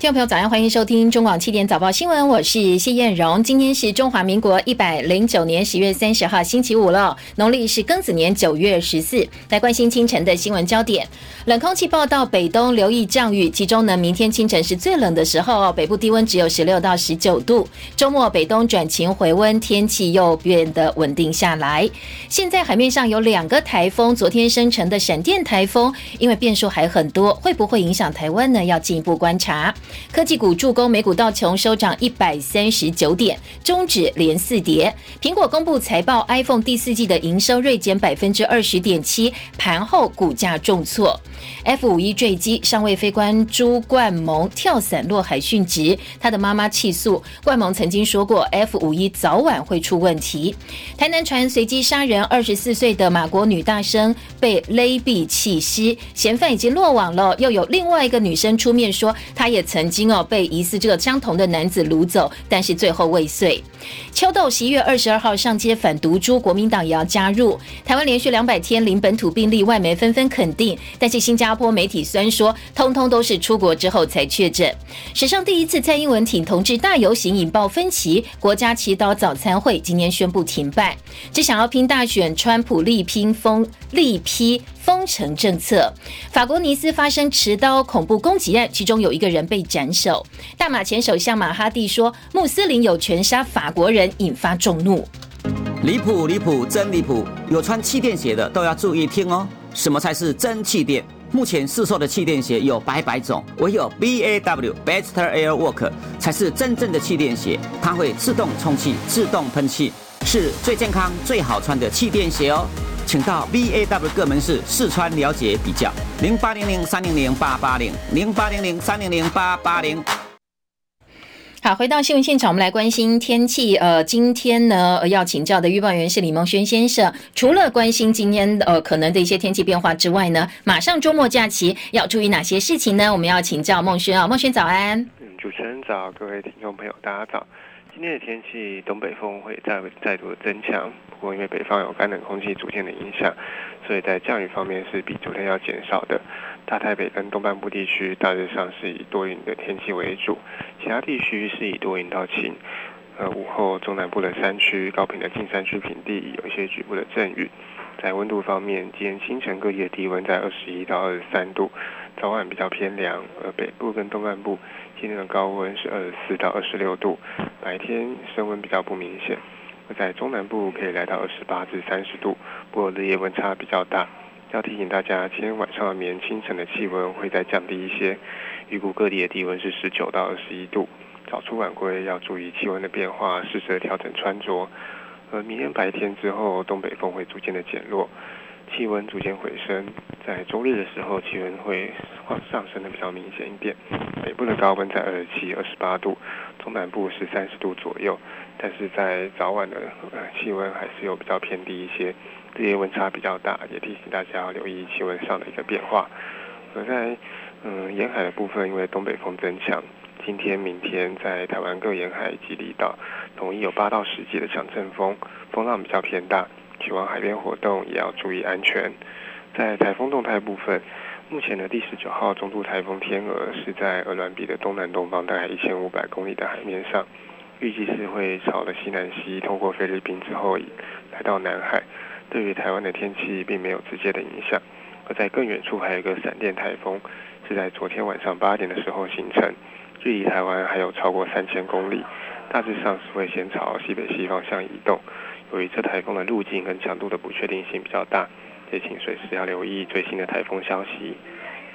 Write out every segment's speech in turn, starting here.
听众朋友，早上欢迎收听中广七点早报新闻，我是谢燕荣。今天是中华民国一百零九年十月三十号，星期五了，农历是庚子年九月十四。来关心清晨的新闻焦点，冷空气报道，北东留意降雨，其中呢，明天清晨是最冷的时候，北部低温只有十六到十九度。周末北东转晴回温，天气又变得稳定下来。现在海面上有两个台风，昨天生成的闪电台风，因为变数还很多，会不会影响台湾呢？要进一步观察。科技股助攻，美股道琼收涨一百三十九点，中指连四跌。苹果公布财报，iPhone 第四季的营收锐减百分之二十点七，盘后股价重挫。F 五一坠机，尚未飞官朱冠蒙跳伞落海殉职，他的妈妈气诉冠蒙曾经说过 F 五一早晚会出问题。台南船随机杀人，二十四岁的马国女大生被勒毙弃尸，嫌犯已经落网了。又有另外一个女生出面说，她也曾。曾经哦被疑似这个相同的男子掳走，但是最后未遂。秋豆十一月二十二号上街反毒株，国民党也要加入。台湾连续两百天零本土病例，外媒纷纷肯定，但是新加坡媒体虽然说，通通都是出国之后才确诊。史上第一次，蔡英文挺同志大游行引爆分歧，国家祈祷早餐会今天宣布停办，只想要拼大选，川普力拼封力批。封城政策，法国尼斯发生持刀恐怖攻击案，其中有一个人被斩首。大马前首相马哈蒂说，穆斯林有权杀法国人，引发众怒。离谱离谱真离谱！有穿气垫鞋的都要注意听哦。什么才是真气垫？目前市售的气垫鞋有百百种，唯有 B A W Better Air Work 才是真正的气垫鞋，它会自动充气、自动喷气，是最健康、最好穿的气垫鞋哦。请到 B A W 各门市试穿了解比较，零八零零三零零八八零零八零零三零零八八零。好，回到新闻现场，我们来关心天气。呃，今天呢要请教的预报员是李梦轩先生。除了关心今天呃可能的一些天气变化之外呢，马上周末假期要注意哪些事情呢？我们要请教梦轩啊，梦轩早安。嗯，主持人早，各位听众朋友大家早。今天的天气，东北风会再再度增强。不过，因为北方有干冷空气逐渐的影响，所以在降雨方面是比昨天要减少的。大台北跟东半部地区大致上是以多云的天气为主，其他地区是以多云到晴。呃，午后中南部的山区、高平的近山区平地有一些局部的阵雨。在温度方面，今天清晨各地的低温在二十一到二十三度，早晚比较偏凉。而北部跟东半部今天的高温是二十四到二十六度，白天升温比较不明显。而在中南部可以来到二十八至三十度，不过日夜温差比较大。要提醒大家，今天晚上绵清晨的气温会再降低一些，预估各地的低温是十九到二十一度。早出晚归要注意气温的变化，适时的调整穿着。呃，明天白天之后，东北风会逐渐的减弱，气温逐渐回升。在周日的时候，气温会上升的比较明显一点。北部的高温在二十七、二十八度，中南部是三十度左右。但是在早晚的气温还是有比较偏低一些，日夜温差比较大，也提醒大家要留意气温上的一个变化。而在嗯沿海的部分，因为东北风增强。今天、明天在台湾各沿海及离岛，统一有八到十级的强阵风，风浪比较偏大，去往海边活动也要注意安全。在台风动态部分，目前的第十九号中度台风天鹅是在鹅銮鼻的东南东方大概一千五百公里的海面上，预计是会朝了西南西通过菲律宾之后来到南海，对于台湾的天气并没有直接的影响。而在更远处还有一个闪电台风，是在昨天晚上八点的时候形成。距离台湾还有超过三千公里，大致上是会先朝西北西方向移动。由于这台风的路径跟强度的不确定性比较大，也请随时要留意最新的台风消息。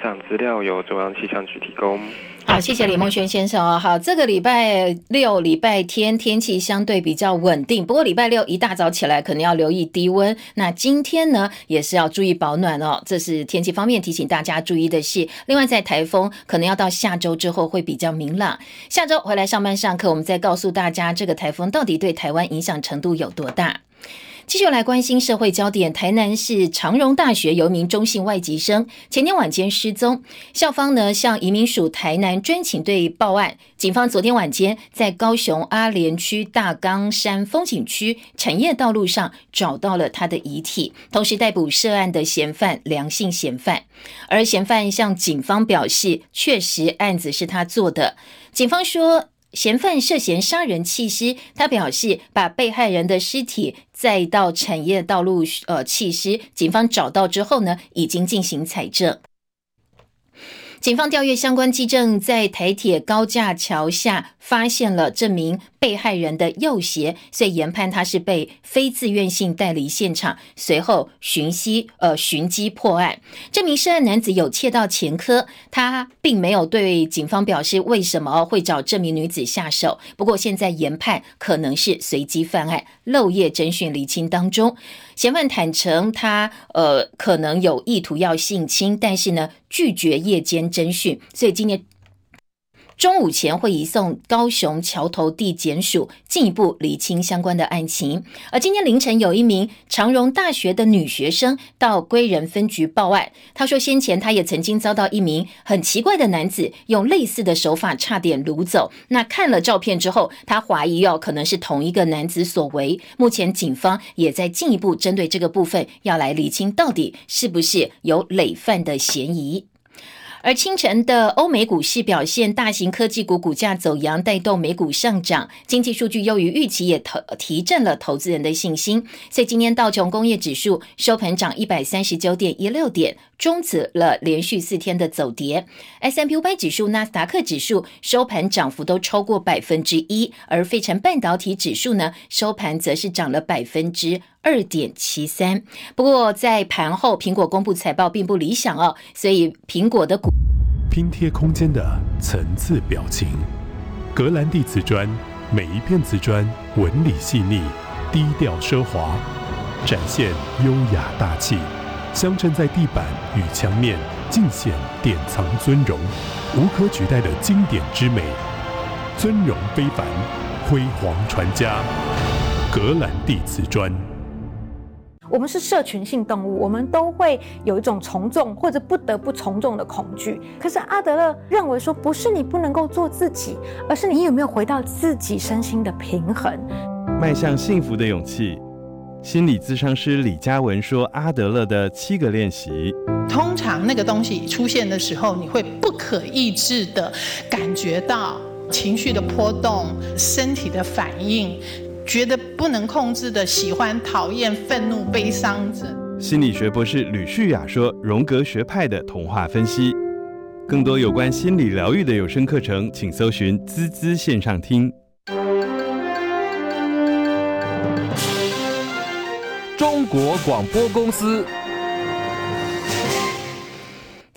上资料由中央气象局提供。好，谢谢李梦轩先生哦。好，这个礼拜六、礼拜天天气相对比较稳定，不过礼拜六一大早起来可能要留意低温。那今天呢，也是要注意保暖哦。这是天气方面提醒大家注意的是。另外，在台风可能要到下周之后会比较明朗。下周回来上班上课，我们再告诉大家这个台风到底对台湾影响程度有多大。继续来关心社会焦点。台南市长荣大学有一名中性外籍生，前天晚间失踪，校方呢向移民署台南专勤队报案。警方昨天晚间在高雄阿联区大冈山风景区产业道路上找到了他的遗体，同时逮捕涉案的嫌犯梁姓嫌犯。而嫌犯向警方表示，确实案子是他做的。警方说。嫌犯涉嫌杀人弃尸，他表示把被害人的尸体再到产业道路呃弃尸，警方找到之后呢，已经进行采证。警方调阅相关基证，在台铁高架桥下发现了这名被害人的右鞋，所以研判他是被非自愿性带离现场。随后寻袭呃寻机破案。这名涉案男子有窃盗前科，他并没有对警方表示为什么会找这名女子下手。不过现在研判可能是随机犯案，漏夜侦讯厘清当中。嫌犯坦诚，他呃可能有意图要性侵，但是呢拒绝夜间侦讯，所以今年。中午前会移送高雄桥头地检署进一步厘清相关的案情。而今天凌晨，有一名长荣大学的女学生到归仁分局报案。她说，先前她也曾经遭到一名很奇怪的男子用类似的手法差点掳走。那看了照片之后，她怀疑哦可能是同一个男子所为。目前警方也在进一步针对这个部分要来厘清，到底是不是有累犯的嫌疑。而清晨的欧美股市表现，大型科技股股价走阳，带动美股上涨。经济数据优于预期，也投提振了投资人的信心。所以今天道琼工业指数收盘涨一百三十九点一六点，终止了连续四天的走跌。S M P 五百指数、纳斯达克指数收盘涨幅都超过百分之一，而费城半导体指数呢，收盘则是涨了百分之。二点七三，不过在盘后，苹果公布财报并不理想哦，所以苹果的股拼贴空间的层次表情，格兰蒂瓷砖每一片瓷砖纹理细腻，低调奢华，展现优雅大气，镶嵌在地板与墙面，尽显典藏尊荣，无可取代的经典之美，尊荣非凡，辉煌传家，格兰蒂瓷砖。我们是社群性动物，我们都会有一种从众或者不得不从众的恐惧。可是阿德勒认为说，不是你不能够做自己，而是你有没有回到自己身心的平衡，迈向幸福的勇气。心理咨商师李嘉文说，阿德勒的七个练习，通常那个东西出现的时候，你会不可抑制的感觉到情绪的波动、身体的反应。觉得不能控制的喜欢、讨厌、愤怒、悲伤者。心理学博士吕旭雅说：“荣格学派的童话分析，更多有关心理疗愈的有声课程，请搜寻滋滋线上听。”中国广播公司。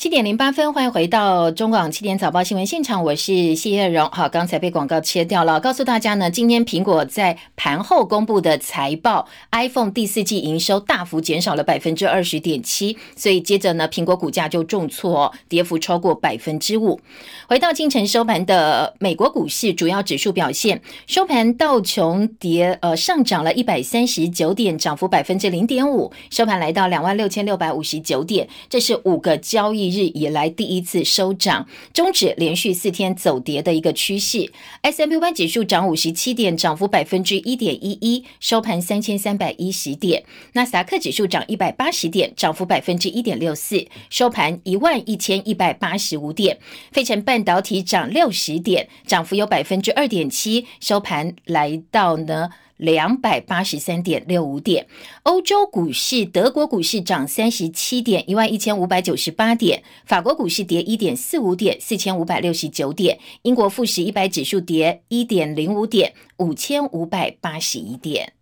七点零八分，欢迎回到中广七点早报新闻现场，我是谢叶荣。好，刚才被广告切掉了，告诉大家呢，今天苹果在盘后公布的财报，iPhone 第四季营收大幅减少了百分之二十点七，所以接着呢，苹果股价就重挫，跌幅超过百分之五。回到清晨收盘的美国股市主要指数表现，收盘道琼跌呃上涨了一百三十九点，涨幅百分之零点五，收盘来到两万六千六百五十九点，这是五个交易日。以来第一次收涨，终止连续四天走跌的一个趋势。S M U 指数涨五十七点，涨幅百分之一点一一，收盘三千三百一十点。纳斯达克指数涨一百八十点，涨幅百分之一点六四，收盘一万一千一百八十五点。费城半导体涨六十点，涨幅有百分之二点七，收盘来到呢。两百八十三点六五点，欧洲股市，德国股市涨三十七点，一万一千五百九十八点；法国股市跌一点四五点，四千五百六十九点；英国富时一百指数跌一点零五点，五千五百八十一点。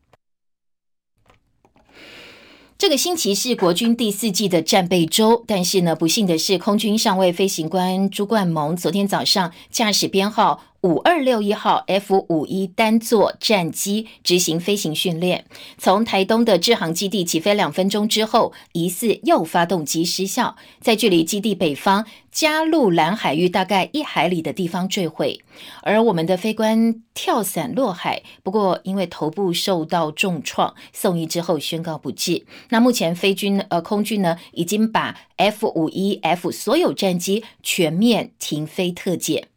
这个星期是国军第四季的战备周，但是呢，不幸的是，空军上尉飞行官朱冠蒙昨天早上驾驶编号。五二六一号 F 五一单座战机执行飞行训练。从台东的制航基地起飞两分钟之后，疑似右发动机失效，在距离基地北方加路兰海域大概一海里的地方坠毁。而我们的飞官跳伞落海，不过因为头部受到重创，送医之后宣告不治。那目前飞军呃空军呢，已经把 F 五一 F 所有战机全面停飞特检。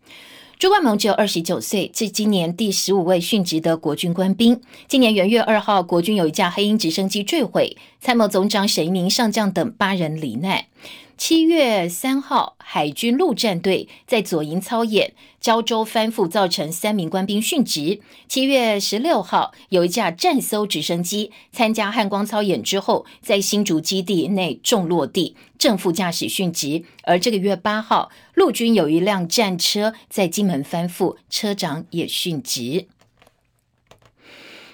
朱冠蒙只有二十九岁，是今年第十五位殉职的国军官兵。今年元月二号，国军有一架黑鹰直升机坠毁，参谋总长沈一鸣上将等八人罹难。七月三号，海军陆战队在左营操演，胶州翻覆，造成三名官兵殉职。七月十六号，有一架战搜直升机参加汉光操演之后，在新竹基地内重落地，正副驾驶殉职。而这个月八号，陆军有一辆战车在金门翻覆，车长也殉职。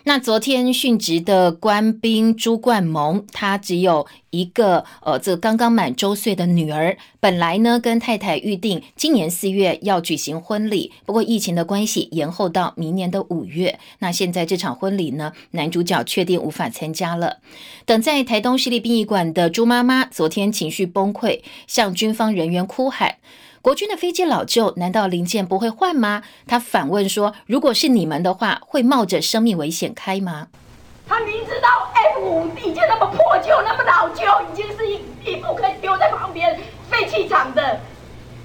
那昨天殉职的官兵朱冠蒙，他只有一个呃，这刚刚满周岁的女儿。本来呢，跟太太预定今年四月要举行婚礼，不过疫情的关系延后到明年的五月。那现在这场婚礼呢，男主角确定无法参加了。等在台东市立殡仪馆的朱妈妈，昨天情绪崩溃，向军方人员哭喊。国军的飞机老旧，难道零件不会换吗？他反问说：“如果是你们的话，会冒着生命危险开吗？”他明知道 F 五已经那么破旧、那么老旧，已经是一一副可以丢在旁边废弃场的，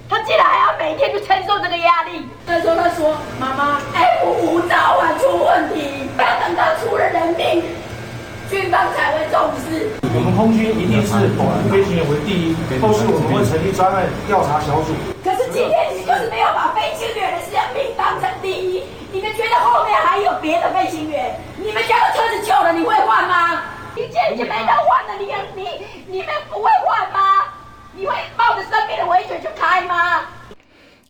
他竟然还要每天去承受这个压力。那时候他说：“妈妈，F 五早晚出问题，不要等到出了人命。”军方才会重视。我们空军一定是保护飞行员为第一，后续我们会成立专案调查小组。可是今天你就是没有把飞行员的生命当成第一，你们觉得后面还有别的飞行员？你们家的车子旧了，你会换吗？零件已经没得换了，你你你们不会换吗？你会冒着生命的危险去开吗？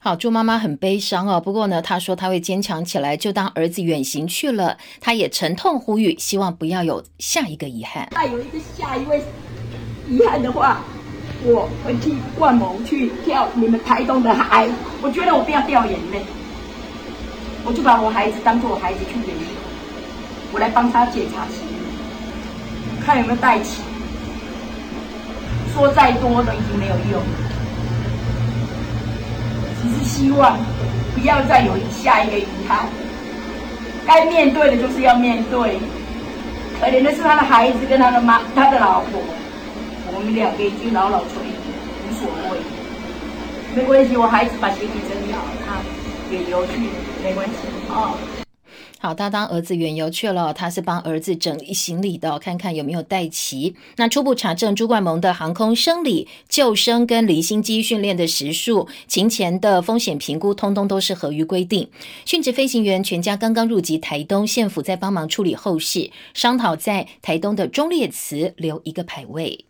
好，猪妈妈很悲伤哦。不过呢，她说她会坚强起来，就当儿子远行去了。她也沉痛呼吁，希望不要有下一个遗憾。再有一个下一位遗憾的话，我会替万某去跳你们台东的海。我觉得我不要掉眼泪，我就把我孩子当做我孩子去远行，我来帮他检查行李，看有没有带齐。说再多都已经没有用。只是希望不要再有下一个遗憾。该面对的就是要面对。可怜的是他的孩子跟他的妈、他的老婆，我们两个已经老老垂无所谓。没关系，我孩子把行李整理好，他也游去，没关系啊。好，他当儿子远游去了，他是帮儿子整理行李的，看看有没有带齐。那初步查证，朱冠蒙的航空生理、救生跟离心机训练的时数、勤前的风险评估，通通都是合于规定。殉职飞行员全家刚刚入籍台东县府，在帮忙处理后事，商讨在台东的忠烈祠留一个牌位。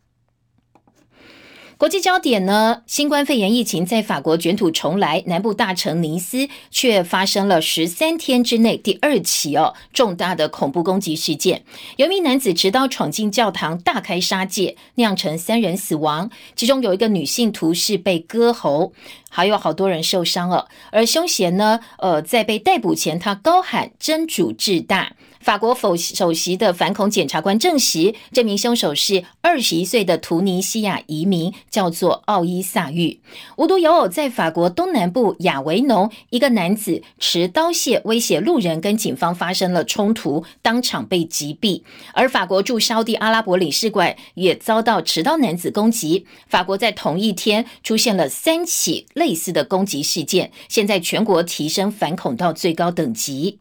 国际焦点呢？新冠肺炎疫情在法国卷土重来，南部大城尼斯却发生了十三天之内第二起哦重大的恐怖攻击事件。有一名男子持刀闯进教堂，大开杀戒，酿成三人死亡，其中有一个女性徒是被割喉，还有好多人受伤了。而凶嫌呢，呃，在被逮捕前，他高喊“真主至大”。法国否首席的反恐检察官证实，这名凶手是二十一岁的图尼西亚移民，叫做奥伊萨玉。无独有偶，在法国东南部亚维农，一个男子持刀械威胁路人，跟警方发生了冲突，当场被击毙。而法国驻沙地阿拉伯领事馆也遭到持刀男子攻击。法国在同一天出现了三起类似的攻击事件，现在全国提升反恐到最高等级。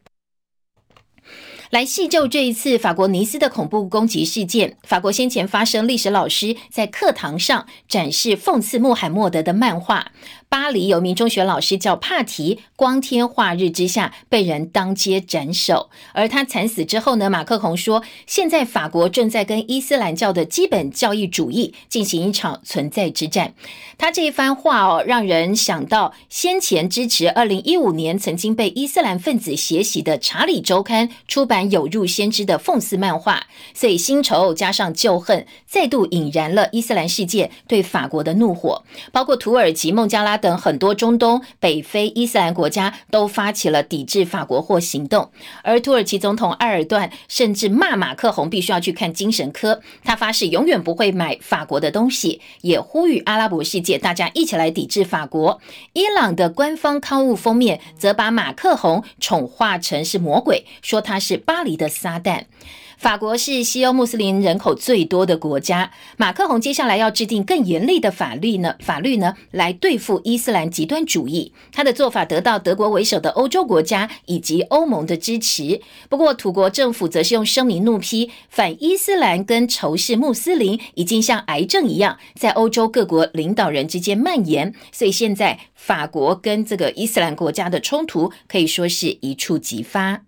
来细究这一次法国尼斯的恐怖攻击事件。法国先前发生历史老师在课堂上展示讽刺穆罕默德的漫画。巴黎有名中学老师叫帕提，光天化日之下被人当街斩首，而他惨死之后呢？马克宏说，现在法国正在跟伊斯兰教的基本教义主义进行一场存在之战。他这一番话哦，让人想到先前支持二零一五年曾经被伊斯兰分子血洗的《查理周刊》出版有入先知的讽刺漫画，所以新仇加上旧恨，再度引燃了伊斯兰世界对法国的怒火，包括土耳其孟加拉。等很多中东、北非伊斯兰国家都发起了抵制法国货行动。而土耳其总统埃尔段甚至骂马克宏必须要去看精神科，他发誓永远不会买法国的东西，也呼吁阿拉伯世界大家一起来抵制法国。伊朗的官方刊物封面则把马克宏宠化成是魔鬼，说他是巴黎的撒旦。法国是西欧穆斯林人口最多的国家，马克宏接下来要制定更严厉的法律呢？法律呢，来对付伊斯兰极端主义。他的做法得到德国为首的欧洲国家以及欧盟的支持。不过，土国政府则是用声明怒批反伊斯兰跟仇视穆斯林已经像癌症一样在欧洲各国领导人之间蔓延。所以现在法国跟这个伊斯兰国家的冲突可以说是一触即发。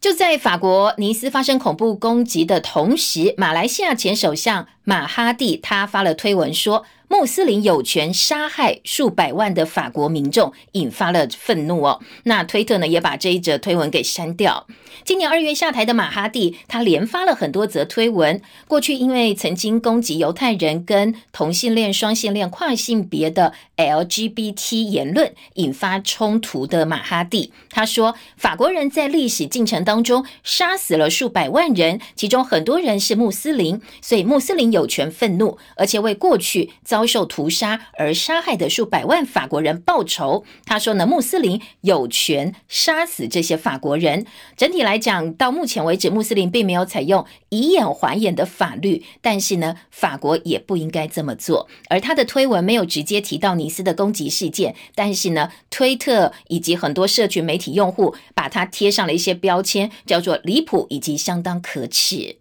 就在法国尼斯发生恐怖攻击的同时，马来西亚前首相马哈蒂他发了推文说。穆斯林有权杀害数百万的法国民众，引发了愤怒哦。那推特呢也把这一则推文给删掉。今年二月下台的马哈蒂，他连发了很多则推文。过去因为曾经攻击犹太人跟同性恋、双性恋、跨性别的 LGBT 言论，引发冲突的马哈蒂，他说法国人在历史进程当中杀死了数百万人，其中很多人是穆斯林，所以穆斯林有权愤怒，而且为过去遭。遭受屠杀而杀害的数百万法国人报仇。他说呢，穆斯林有权杀死这些法国人。整体来讲，到目前为止，穆斯林并没有采用以眼还眼的法律，但是呢，法国也不应该这么做。而他的推文没有直接提到尼斯的攻击事件，但是呢，推特以及很多社群媒体用户把他贴上了一些标签，叫做离谱以及相当可耻。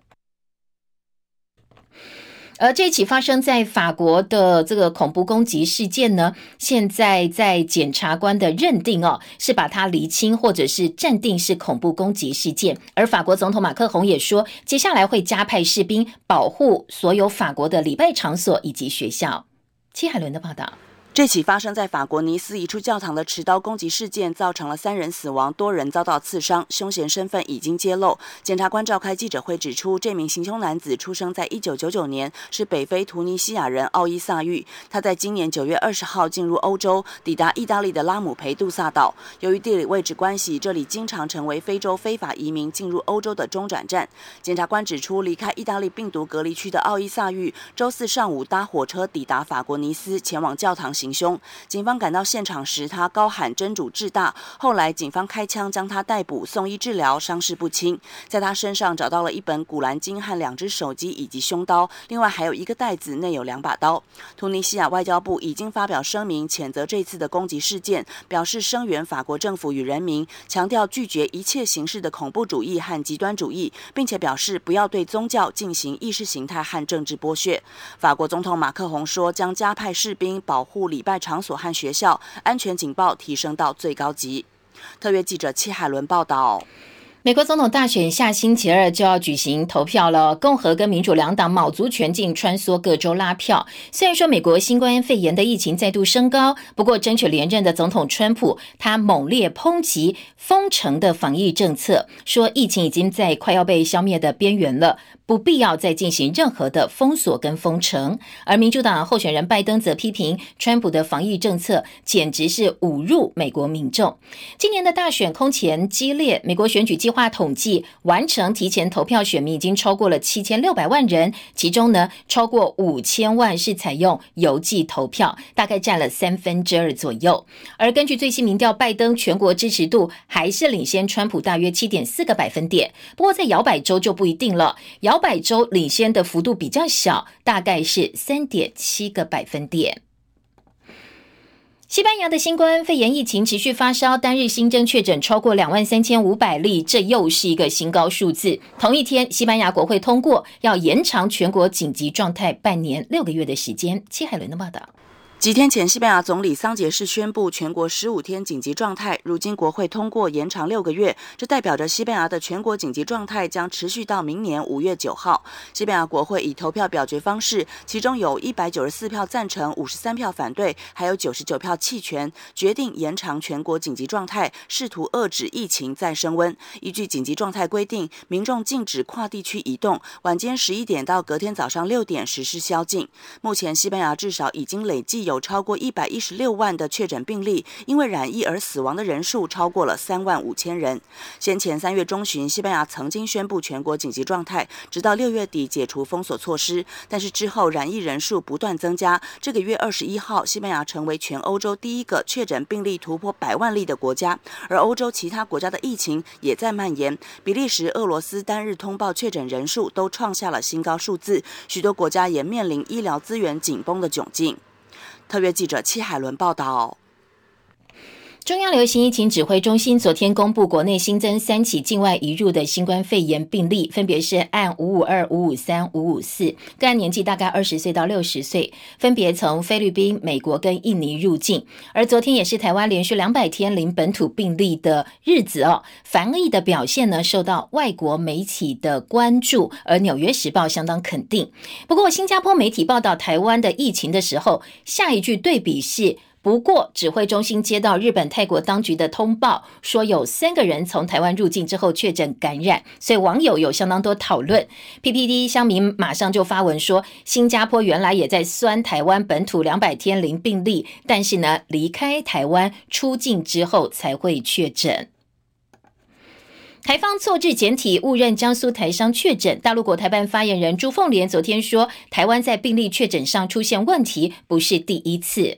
而这起发生在法国的这个恐怖攻击事件呢，现在在检察官的认定哦，是把它厘清或者是暂定是恐怖攻击事件。而法国总统马克宏也说，接下来会加派士兵保护所有法国的礼拜场所以及学校。戚海伦的报道。这起发生在法国尼斯一处教堂的持刀攻击事件，造成了三人死亡，多人遭到刺伤。凶嫌身份已经揭露。检察官召开记者会指出，这名行凶男子出生在一九九九年，是北非突尼西亚人奥伊萨玉。他在今年九月二十号进入欧洲，抵达意大利的拉姆培杜萨岛。由于地理位置关系，这里经常成为非洲非法移民进入欧洲的中转站。检察官指出，离开意大利病毒隔离区的奥伊萨玉，周四上午搭火车抵达法国尼斯，前往教堂行。凶，警方赶到现场时，他高喊“真主至大”。后来，警方开枪将他逮捕，送医治疗，伤势不轻。在他身上找到了一本《古兰经》和两只手机以及凶刀，另外还有一个袋子，内有两把刀。突尼西亚外交部已经发表声明，谴责这次的攻击事件，表示声援法国政府与人民，强调拒绝一切形式的恐怖主义和极端主义，并且表示不要对宗教进行意识形态和政治剥削。法国总统马克宏说，将加派士兵保护礼拜场所和学校安全警报提升到最高级。特约记者戚海伦报道。美国总统大选下星期二就要举行投票了，共和跟民主两党卯足全劲穿梭各州拉票。虽然说美国新冠肺炎的疫情再度升高，不过争取连任的总统川普他猛烈抨击封城的防疫政策，说疫情已经在快要被消灭的边缘了。不必要再进行任何的封锁跟封城，而民主党候选人拜登则批评川普的防疫政策简直是侮辱美国民众。今年的大选空前激烈，美国选举计划统计完成提前投票选民已经超过了七千六百万人，其中呢超过五千万是采用邮寄投票，大概占了三分之二左右。而根据最新民调，拜登全国支持度还是领先川普大约七点四个百分点，不过在摇摆州就不一定了，摇。摆州领先的幅度比较小，大概是三点七个百分点。西班牙的新冠肺炎疫情持续发烧，单日新增确诊超过两万三千五百例，这又是一个新高数字。同一天，西班牙国会通过要延长全国紧急状态半年六个月的时间。戚海伦的报道。几天前，西班牙总理桑杰士宣布全国十五天紧急状态，如今国会通过延长六个月，这代表着西班牙的全国紧急状态将持续到明年五月九号。西班牙国会以投票表决方式，其中有一百九十四票赞成，五十三票反对，还有九十九票弃权，决定延长全国紧急状态，试图遏制疫情再升温。依据紧急状态规定，民众禁止跨地区移动，晚间十一点到隔天早上六点实施宵禁。目前，西班牙至少已经累计。有超过一百一十六万的确诊病例，因为染疫而死亡的人数超过了三万五千人。先前三月中旬，西班牙曾经宣布全国紧急状态，直到六月底解除封锁措施。但是之后染疫人数不断增加。这个月二十一号，西班牙成为全欧洲第一个确诊病例突破百万例的国家，而欧洲其他国家的疫情也在蔓延。比利时、俄罗斯单日通报确诊人数都创下了新高数字，许多国家也面临医疗资源紧绷的窘境。特约记者戚海伦报道。中央流行疫情指挥中心昨天公布，国内新增三起境外移入的新冠肺炎病例，分别是按五五二、五五三、五五四，个案年纪大概二十岁到六十岁，分别从菲律宾、美国跟印尼入境。而昨天也是台湾连续两百天零本土病例的日子哦，防疫的表现呢受到外国媒体的关注，而《纽约时报》相当肯定。不过，新加坡媒体报道台湾的疫情的时候，下一句对比是。不过，指挥中心接到日本、泰国当局的通报，说有三个人从台湾入境之后确诊感染，所以网友有相当多讨论。PPT 乡民马上就发文说，新加坡原来也在酸台湾本土两百天零病例，但是呢，离开台湾出境之后才会确诊。台方错置简体，误认江苏台商确诊。大陆国台办发言人朱凤莲昨天说，台湾在病例确诊上出现问题，不是第一次。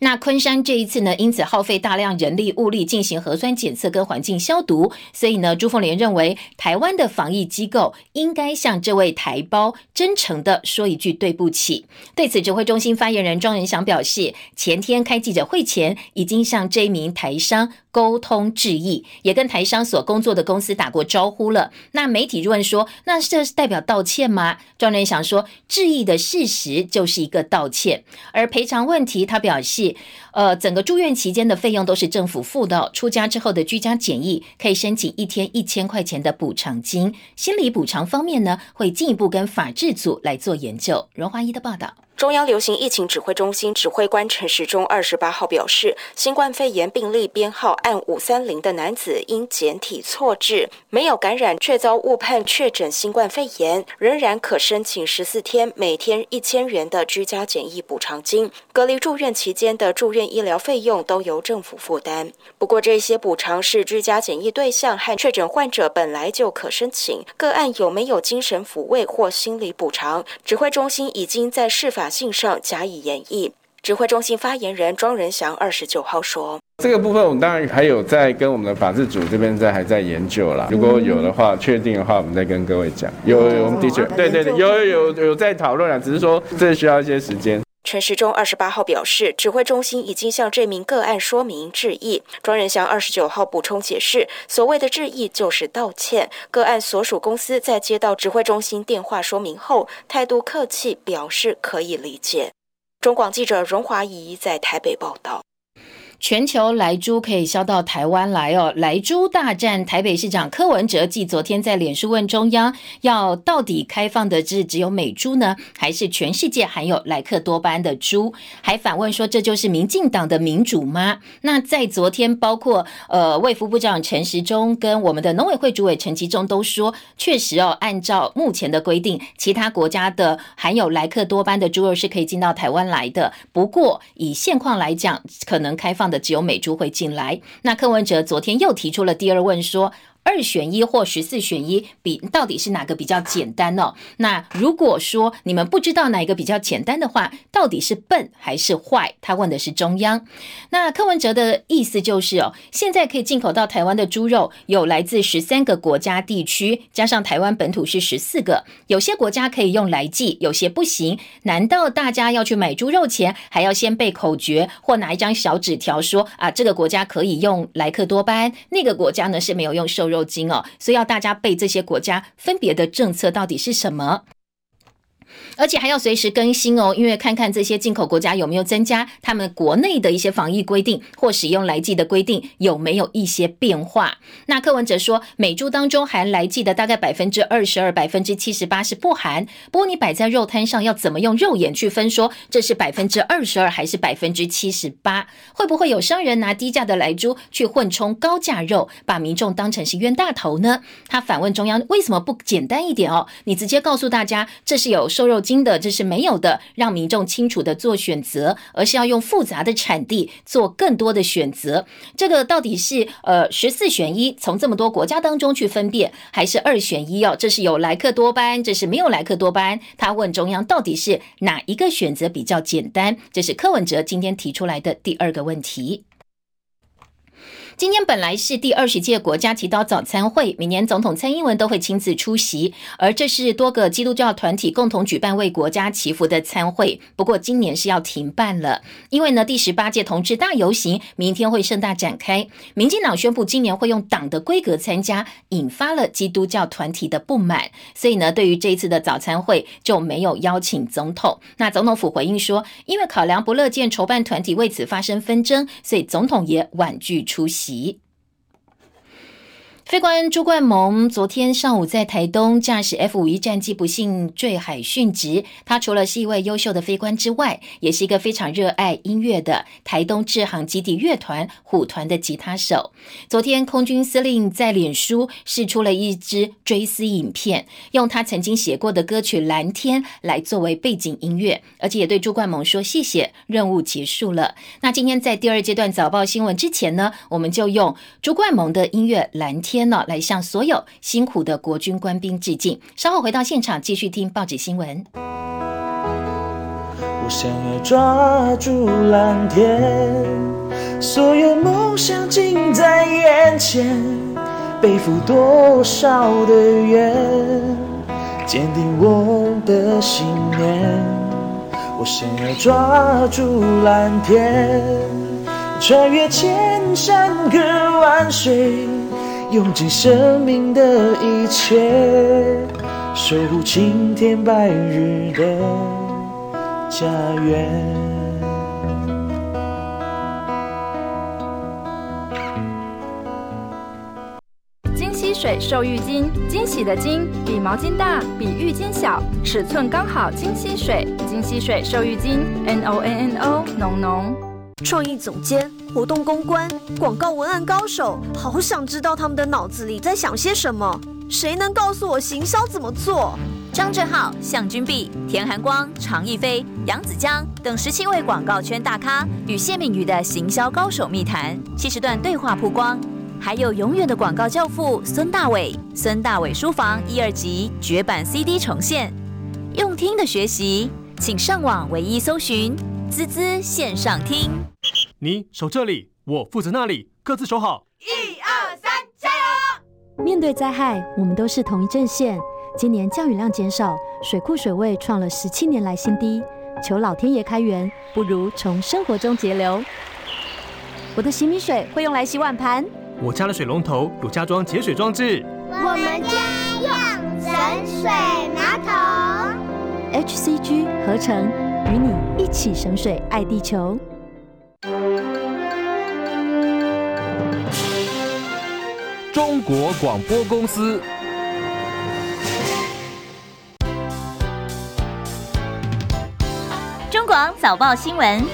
那昆山这一次呢，因此耗费大量人力物力进行核酸检测跟环境消毒，所以呢，朱凤莲认为台湾的防疫机构应该向这位台胞真诚的说一句对不起。对此，指挥中心发言人庄仁祥表示，前天开记者会前已经向这一名台商。沟通致意，也跟台商所工作的公司打过招呼了。那媒体问说，那这是代表道歉吗？庄人祥说，致意的事实就是一个道歉，而赔偿问题，他表示，是。呃，整个住院期间的费用都是政府付的，出家之后的居家检疫可以申请一天一千块钱的补偿金。心理补偿方面呢，会进一步跟法制组来做研究。荣华一的报道。中央流行疫情指挥中心指挥官陈时中二十八号表示，新冠肺炎病例编号按五三零的男子因简体错置，没有感染，却遭误判确诊新冠肺炎，仍然可申请十四天每天一千元的居家检疫补偿金。隔离住院期间的住院医疗费用都由政府负担。不过，这些补偿是居家检疫对象和确诊患者本来就可申请。个案有没有精神抚慰或心理补偿？指挥中心已经在释法。信上加以演绎。指挥中心发言人庄仁祥二十九号说：“这个部分我们当然还有在跟我们的法制组这边在还在研究啦。如果有的话，确定的话，我们再跟各位讲。有，我们的确，对对对，有有有在讨论啊，只是说这需要一些时间。”陈时中二十八号表示，指挥中心已经向这名个案说明致意。庄仁祥二十九号补充解释，所谓的致意就是道歉。个案所属公司在接到指挥中心电话说明后，态度客气，表示可以理解。中广记者荣华仪在台北报道。全球来猪可以销到台湾来哦！来猪大战，台北市长柯文哲继昨天在脸书问中央，要到底开放的是只有美猪呢，还是全世界含有莱克多巴胺的猪？还反问说，这就是民进党的民主吗？那在昨天，包括呃卫福部长陈时中跟我们的农委会主委陈其中都说，确实哦，按照目前的规定，其他国家的含有莱克多巴胺的猪肉是可以进到台湾来的。不过以现况来讲，可能开放只有美珠会进来。那柯文哲昨天又提出了第二问，说。二选一或十四选一，比到底是哪个比较简单呢？那如果说你们不知道哪一个比较简单的话，到底是笨还是坏？他问的是中央。那柯文哲的意思就是哦，现在可以进口到台湾的猪肉有来自十三个国家地区，加上台湾本土是十四个，有些国家可以用来记，有些不行。难道大家要去买猪肉前还要先背口诀或拿一张小纸条说啊，这个国家可以用莱克多巴胺，那个国家呢是没有用瘦肉？肉精哦，所以要大家背这些国家分别的政策到底是什么？而且还要随时更新哦，因为看看这些进口国家有没有增加他们国内的一些防疫规定或使用来剂的规定有没有一些变化。那柯文哲说，美猪当中含来剂的大概百分之二十二、百分之七十八是不含。不过你摆在肉摊上，要怎么用肉眼去分说这是百分之二十二还是百分之七十八？会不会有商人拿低价的来猪去混充高价肉，把民众当成是冤大头呢？他反问中央，为什么不简单一点哦？你直接告诉大家，这是有瘦肉金的，这是没有的，让民众清楚的做选择，而是要用复杂的产地做更多的选择。这个到底是呃十四选一，从这么多国家当中去分辨，还是二选一哦？这是有莱克多巴，这是没有莱克多巴。他问中央，到底是哪一个选择比较简单？这是柯文哲今天提出来的第二个问题。今天本来是第二十届国家祈祷早餐会，每年总统蔡英文都会亲自出席，而这是多个基督教团体共同举办为国家祈福的餐会。不过今年是要停办了，因为呢第十八届同志大游行明天会盛大展开，民进党宣布今年会用党的规格参加，引发了基督教团体的不满，所以呢对于这一次的早餐会就没有邀请总统。那总统府回应说，因为考量不乐见筹办团体为此发生纷争，所以总统也婉拒出席。喜。飞官朱冠蒙昨天上午在台东驾驶 F 五一战机不幸坠海殉职。他除了是一位优秀的飞官之外，也是一个非常热爱音乐的台东智航基地乐团虎团的吉他手。昨天空军司令在脸书试出了一支追思影片，用他曾经写过的歌曲《蓝天》来作为背景音乐，而且也对朱冠蒙说谢谢。任务结束了。那今天在第二阶段早报新闻之前呢，我们就用朱冠蒙的音乐《蓝天》。天呢，来向所有辛苦的国军官兵致敬。稍后回到现场，继续听报纸新闻。我想要抓住蓝天，所有梦想近在眼前，背负多少的怨，坚定我的信念。我想要抓住蓝天，穿越千山隔万水。用尽生命的一切，守护晴天白日的家园。金溪水瘦浴巾，惊喜的金比毛巾大，比浴巾小，尺寸刚好。金溪水，金溪水瘦浴巾，N O N N O，浓浓。创意总监。活动公关、广告文案高手，好想知道他们的脑子里在想些什么。谁能告诉我行销怎么做？张志浩、向君碧、田寒光、常逸飞、杨子江等十七位广告圈大咖与谢敏瑜的行销高手密谈，七十段对话曝光。还有永远的广告教父孙大伟，孙大伟书房一二集绝版 CD 重现。用听的学习，请上网唯一搜寻滋滋线上听。你守这里，我负责那里，各自守好。一二三，加油！面对灾害，我们都是同一阵线。今年降雨量减少，水库水位创了十七年来新低，求老天爷开源，不如从生活中节流。我的洗米水会用来洗碗盘，我家的水龙头有加装节水装置，我们家用省水马桶。HCG 合成，一起省水，爱地球。中国广播公司。中广早报新闻。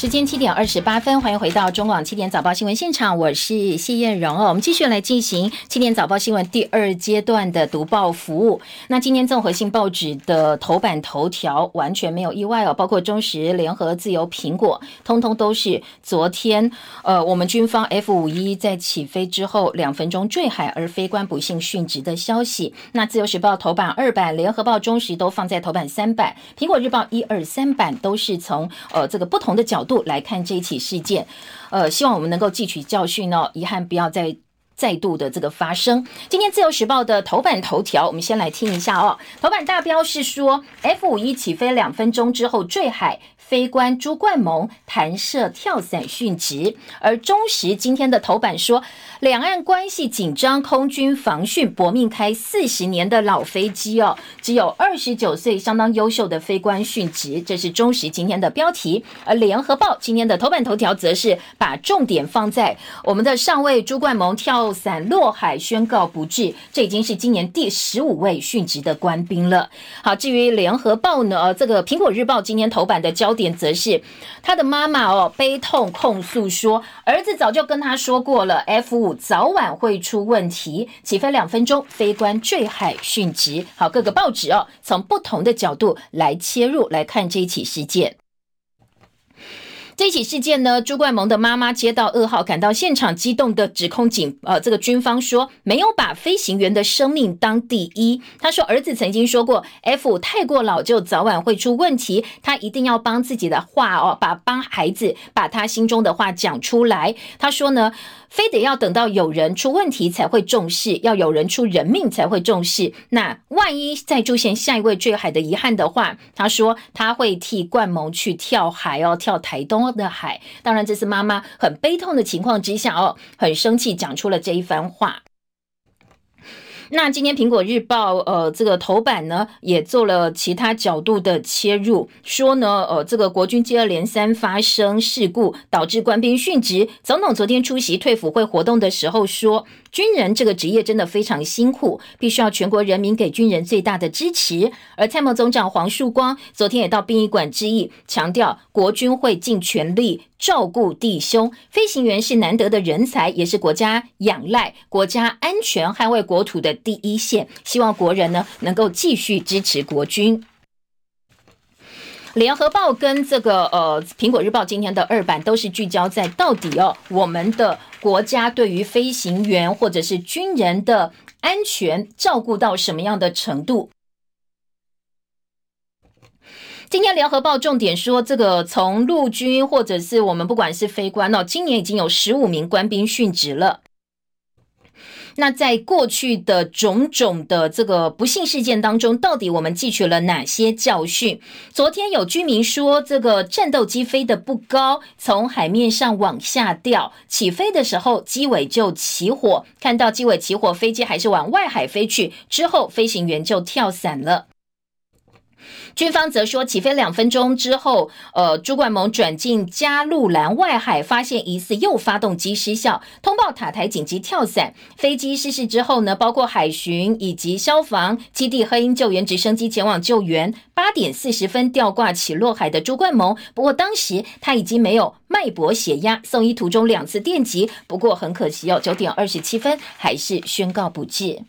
时间七点二十八分，欢迎回到中广七点早报新闻现场，我是谢燕荣哦。我们继续来进行七点早报新闻第二阶段的读报服务。那今天综合性报纸的头版头条完全没有意外哦，包括中时、联合、自由、苹果，通通都是昨天呃，我们军方 F 五一在起飞之后两分钟坠海而飞官不幸殉职的消息。那自由时报头版二版，联合报、中时都放在头版三版，苹果日报一二三版都是从呃这个不同的角度。度来看这一起事件，呃，希望我们能够汲取教训哦，遗憾不要再再度的这个发生。今天自由时报的头版头条，我们先来听一下哦。头版大标是说，F 五一起飞两分钟之后坠海。飞官朱冠蒙弹射跳伞殉职。而中时今天的头版说，两岸关系紧张，空军防训搏命开四十年的老飞机哦，只有二十九岁相当优秀的飞官殉职，这是中时今天的标题。而联合报今天的头版头条则是把重点放在我们的上尉朱冠蒙跳伞落海宣告不治，这已经是今年第十五位殉职的官兵了。好，至于联合报呢？呃，这个苹果日报今天头版的焦点点则是他的妈妈哦，悲痛控诉说，儿子早就跟他说过了，F 五早晚会出问题。起飞两分钟，飞官坠海殉职。好，各个报纸哦，从不同的角度来切入来看这一起事件。这起事件呢，朱冠蒙的妈妈接到噩耗，赶到现场，激动的指控警呃这个军方说没有把飞行员的生命当第一。他说儿子曾经说过，F 太过老旧，早晚会出问题，他一定要帮自己的话哦，把帮孩子把他心中的话讲出来。他说呢。非得要等到有人出问题才会重视，要有人出人命才会重视。那万一再出现下一位坠海的遗憾的话，他说他会替冠蒙去跳海哦，跳台东的海。当然，这是妈妈很悲痛的情况之下哦，很生气讲出了这一番话。那今天苹果日报呃这个头版呢也做了其他角度的切入，说呢呃这个国军接二连三发生事故，导致官兵殉职。总统昨天出席退辅会活动的时候说。军人这个职业真的非常辛苦，必须要全国人民给军人最大的支持。而参谋总长黄树光昨天也到殡仪馆致意，强调国军会尽全力照顾弟兄。飞行员是难得的人才，也是国家仰赖、国家安全、捍卫国土的第一线。希望国人呢能够继续支持国军。联合报跟这个呃苹果日报今天的二版都是聚焦在到底哦我们的。国家对于飞行员或者是军人的安全照顾到什么样的程度？今天联合报重点说，这个从陆军或者是我们不管是非官哦，今年已经有十五名官兵殉职了。那在过去的种种的这个不幸事件当中，到底我们汲取了哪些教训？昨天有居民说，这个战斗机飞得不高，从海面上往下掉，起飞的时候机尾就起火，看到机尾起火，飞机还是往外海飞去，之后飞行员就跳伞了。军方则说，起飞两分钟之后，呃，朱冠蒙转进加路兰外海，发现疑似又发动机失效，通报塔台紧急跳伞。飞机失事之后呢，包括海巡以及消防基地黑鹰救援直升机前往救援。八点四十分吊挂起落海的朱冠蒙，不过当时他已经没有脉搏血压，送医途中两次电击，不过很可惜哦，九点二十七分还是宣告不治。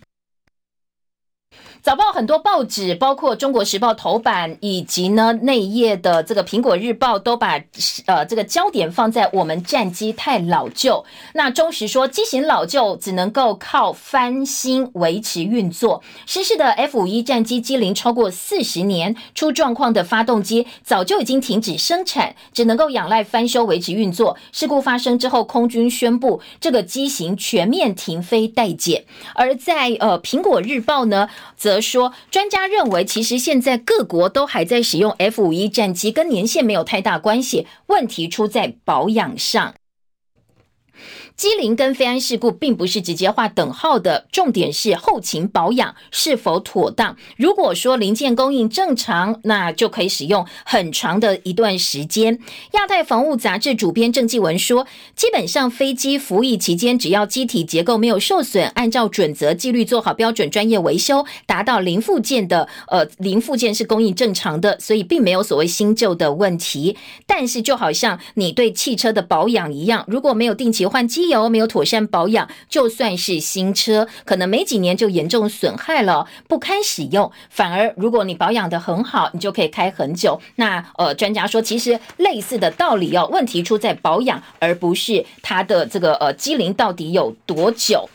早报很多报纸，包括《中国时报》头版以及呢内页的这个《苹果日报》，都把呃这个焦点放在我们战机太老旧。那中时说，机型老旧只能够靠翻新维持运作。失事的 F 五一战机机龄超过四十年，出状况的发动机早就已经停止生产，只能够仰赖翻修维持运作。事故发生之后，空军宣布这个机型全面停飞待检。而在呃《苹果日报》呢，则则说，专家认为，其实现在各国都还在使用 F 五一战机，跟年限没有太大关系，问题出在保养上。机龄跟飞安事故并不是直接画等号的，重点是后勤保养是否妥当。如果说零件供应正常，那就可以使用很长的一段时间。亚太防务杂志主编郑继文说，基本上飞机服役期间，只要机体结构没有受损，按照准则纪律做好标准专业维修，达到零附件的呃零附件是供应正常的，所以并没有所谓新旧的问题。但是就好像你对汽车的保养一样，如果没有定期换机，油没有妥善保养，就算是新车，可能没几年就严重损害了，不堪使用。反而如果你保养的很好，你就可以开很久。那呃，专家说，其实类似的道理哦，问题出在保养，而不是它的这个呃机龄到底有多久。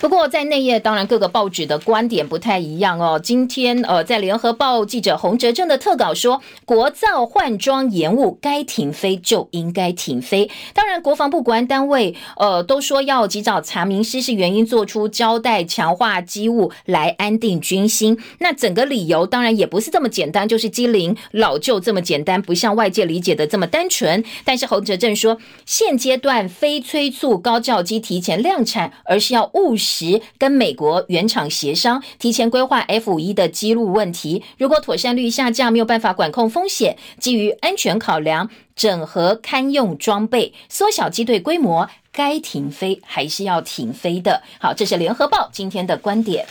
不过在内页，当然各个报纸的观点不太一样哦。今天呃，在联合报记者洪哲正的特稿说，国造换装延误，该停飞就应该停飞。当然，国防部国安单位呃都说要及早查明失事原因，做出交代，强化机务来安定军心。那整个理由当然也不是这么简单，就是机灵老旧这么简单，不像外界理解的这么单纯。但是洪哲正说，现阶段非催促高教机提前量产，而是要务实时跟美国原厂协商，提前规划 F 五一的机录问题。如果妥善率下降，没有办法管控风险，基于安全考量，整合堪用装备，缩小机队规模，该停飞还是要停飞的。好，这是联合报今天的观点。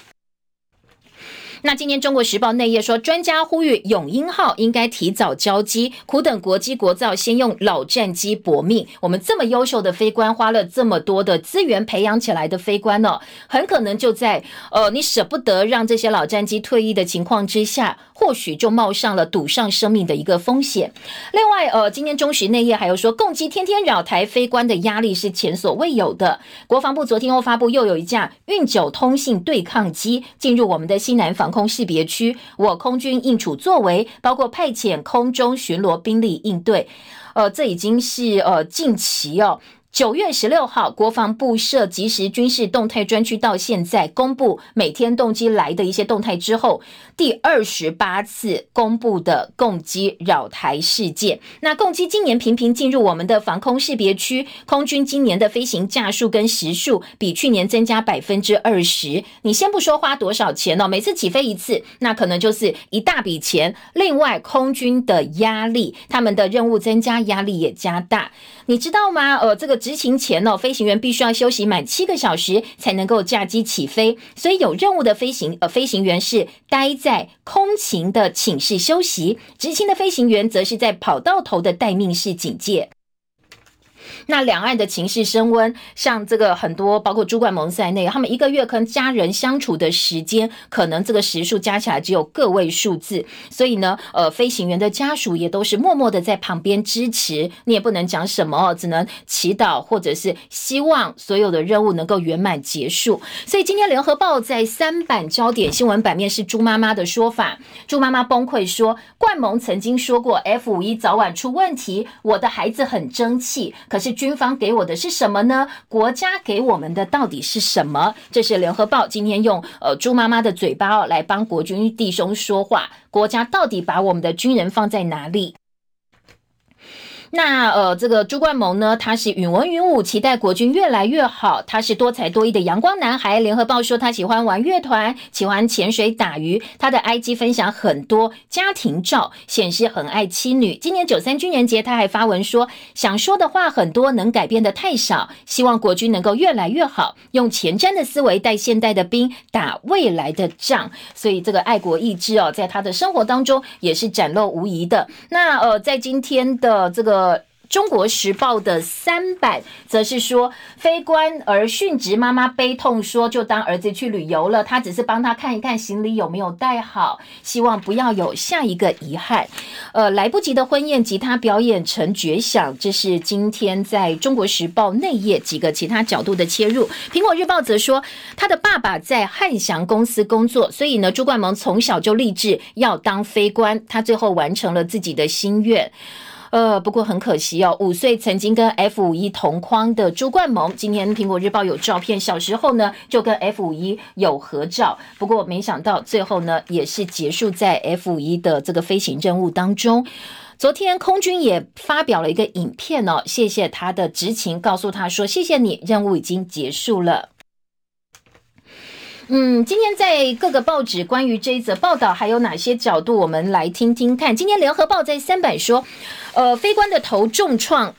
那今天《中国时报》内页说，专家呼吁永鹰号应该提早交机，苦等国机国造，先用老战机搏命。我们这么优秀的飞官，花了这么多的资源培养起来的飞官呢，很可能就在呃你舍不得让这些老战机退役的情况之下，或许就冒上了赌上生命的一个风险。另外，呃，今天中时内页还有说，共机天天扰台，飞官的压力是前所未有的。国防部昨天又发布，又有一架运九通信对抗机进入我们的西南防。空识别区，我空军应处作为，包括派遣空中巡逻兵力应对，呃，这已经是呃近期哦。九月十六号，国防部设即时军事动态专区，到现在公布每天动机来的一些动态之后，第二十八次公布的共机扰台事件。那共机今年频频进入我们的防空识别区，空军今年的飞行架数跟时数比去年增加百分之二十。你先不说花多少钱哦，每次起飞一次，那可能就是一大笔钱。另外，空军的压力，他们的任务增加，压力也加大。你知道吗？呃，这个执勤前呢，飞行员必须要休息满七个小时才能够驾机起飞，所以有任务的飞行呃飞行员是待在空勤的寝室休息，执勤的飞行员则是在跑道头的待命室警戒。那两岸的情势升温，像这个很多，包括朱冠蒙在内，他们一个月跟家人相处的时间，可能这个时数加起来只有个位数字。所以呢，呃，飞行员的家属也都是默默的在旁边支持，你也不能讲什么，只能祈祷或者是希望所有的任务能够圆满结束。所以今天联合报在三版焦点新闻版面是朱妈妈的说法，朱妈妈崩溃说，冠蒙曾经说过 F 五一早晚出问题，我的孩子很争气，可是。军方给我的是什么呢？国家给我们的到底是什么？这是联合报今天用呃猪妈妈的嘴巴来帮国军弟兄说话。国家到底把我们的军人放在哪里？那呃，这个朱冠萌呢，他是允文允武，期待国军越来越好。他是多才多艺的阳光男孩。联合报说他喜欢玩乐团，喜欢潜水打鱼。他的 IG 分享很多家庭照，显示很爱妻女。今年九三军人节，他还发文说，想说的话很多，能改变的太少。希望国军能够越来越好，用前瞻的思维带现代的兵打未来的仗。所以这个爱国意志哦，在他的生活当中也是展露无遗的。那呃，在今天的这个。呃，中国时报的三版则是说，非官而殉职，妈妈悲痛说，就当儿子去旅游了，他只是帮他看一看行李有没有带好，希望不要有下一个遗憾。呃，来不及的婚宴，吉他表演成绝响，这是今天在中国时报内页几个其他角度的切入。苹果日报则说，他的爸爸在汉翔公司工作，所以呢，朱冠蒙从小就立志要当非官，他最后完成了自己的心愿。呃，不过很可惜哦，五岁曾经跟 F 五一同框的朱冠萌，今天苹果日报有照片，小时候呢就跟 F 五一有合照。不过没想到最后呢，也是结束在 F 五一的这个飞行任务当中。昨天空军也发表了一个影片哦，谢谢他的执勤，告诉他说谢谢你，任务已经结束了。嗯，今天在各个报纸关于这一则报道还有哪些角度，我们来听听看。今天联合报在三版说，呃，非官的头重创。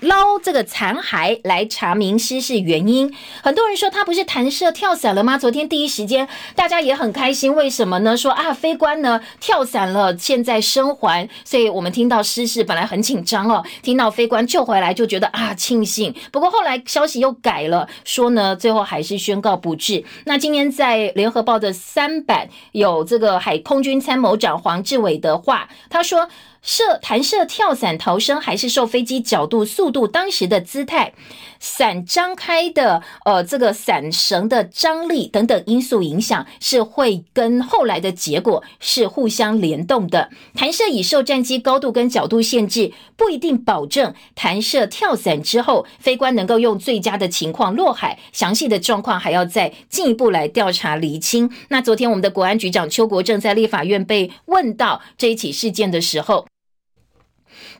捞这个残骸来查明失事原因。很多人说他不是弹射跳伞了吗？昨天第一时间大家也很开心，为什么呢？说啊，飞官呢跳伞了，现在生还。所以我们听到失事本来很紧张哦，听到飞官救回来就觉得啊庆幸。不过后来消息又改了，说呢最后还是宣告不治。那今天在联合报的三版有这个海空军参谋长黄志伟的话，他说。射弹射跳伞逃生，还是受飞机角度、速度、当时的姿态、伞张开的呃这个伞绳的张力等等因素影响，是会跟后来的结果是互相联动的。弹射已受战机高度跟角度限制，不一定保证弹射跳伞之后飞官能够用最佳的情况落海。详细的状况还要再进一步来调查厘清。那昨天我们的国安局长邱国正在立法院被问到这一起事件的时候。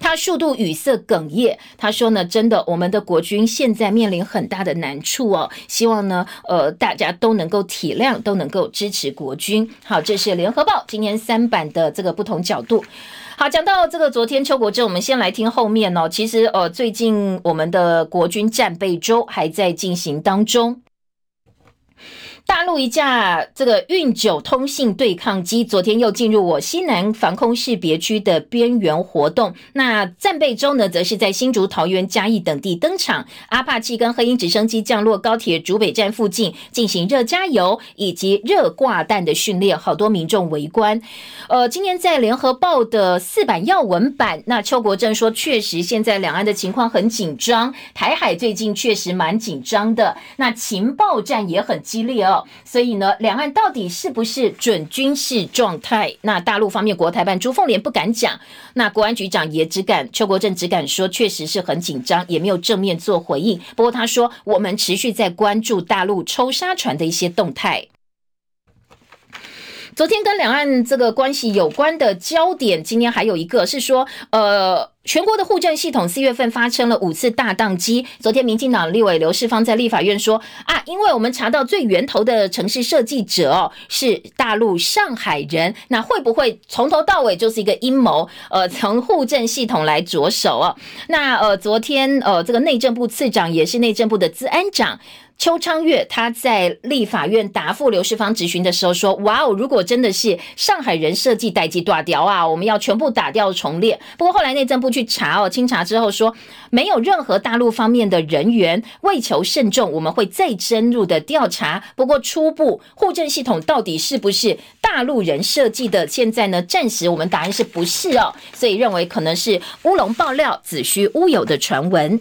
他数度语塞哽咽，他说呢，真的，我们的国军现在面临很大的难处哦，希望呢，呃，大家都能够体谅，都能够支持国军。好，这是联合报今年三版的这个不同角度。好，讲到这个昨天邱国正，我们先来听后面哦。其实，呃，最近我们的国军战备周还在进行当中。大陆一架这个运九通信对抗机，昨天又进入我西南防空识别区的边缘活动。那战备中呢，则是在新竹、桃园、嘉义等地登场。阿帕奇跟黑鹰直升机降落高铁竹北站附近，进行热加油以及热挂弹的训练，好多民众围观。呃，今天在联合报的四版要闻版，那邱国正说，确实现在两岸的情况很紧张，台海最近确实蛮紧张的，那情报战也很激烈哦。所以呢，两岸到底是不是准军事状态？那大陆方面，国台办朱凤莲不敢讲，那国安局长也只敢邱国正只敢说，确实是很紧张，也没有正面做回应。不过他说，我们持续在关注大陆抽沙船的一些动态。昨天跟两岸这个关系有关的焦点，今天还有一个是说，呃。全国的户政系统四月份发生了五次大宕机。昨天，民进党立委刘世芳在立法院说：“啊，因为我们查到最源头的城市设计者哦是大陆上海人，那会不会从头到尾就是一个阴谋？呃，从户政系统来着手哦。那呃，昨天呃，这个内政部次长也是内政部的资安长。”邱昌月他在立法院答复刘世芳质询的时候说：“哇哦，如果真的是上海人设计代机断掉啊，我们要全部打掉重练。”不过后来内政部去查哦，清查之后说没有任何大陆方面的人员，为求慎重，我们会再深入的调查。不过初步户政系统到底是不是大陆人设计的？现在呢，暂时我们答案是不是哦，所以认为可能是乌龙爆料、子虚乌有的传闻。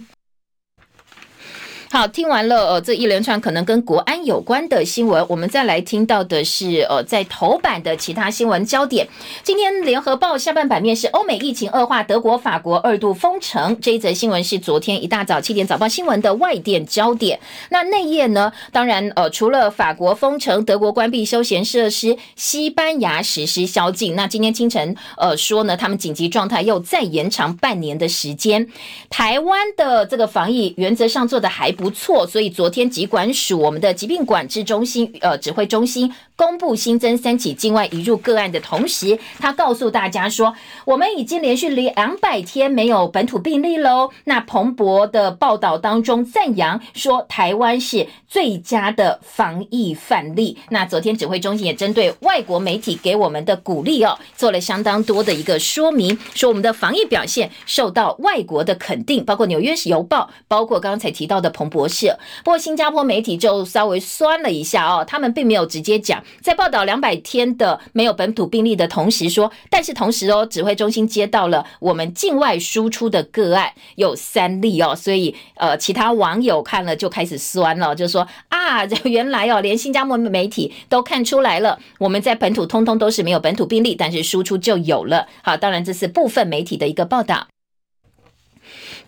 好，听完了呃这一连串可能跟国安有关的新闻，我们再来听到的是呃在头版的其他新闻焦点。今天联合报下半版面是欧美疫情恶化，德国、法国二度封城。这一则新闻是昨天一大早七点早报新闻的外电焦点。那内页呢？当然呃除了法国封城，德国关闭休闲设施，西班牙实施宵禁。那今天清晨呃说呢，他们紧急状态又再延长半年的时间。台湾的这个防疫原则上做的还。不错，所以昨天疾管署我们的疾病管制中心呃指挥中心公布新增三起境外移入个案的同时，他告诉大家说，我们已经连续两百天没有本土病例喽。那彭博的报道当中赞扬说，台湾是最佳的防疫范例。那昨天指挥中心也针对外国媒体给我们的鼓励哦，做了相当多的一个说明，说我们的防疫表现受到外国的肯定，包括纽约邮报，包括刚才提到的彭。博社，不过新加坡媒体就稍微酸了一下哦，他们并没有直接讲，在报道两百天的没有本土病例的同时说，但是同时哦，指挥中心接到了我们境外输出的个案有三例哦，所以呃，其他网友看了就开始酸了，就说啊，原来哦，连新加坡媒体都看出来了，我们在本土通通都是没有本土病例，但是输出就有了。好，当然这是部分媒体的一个报道。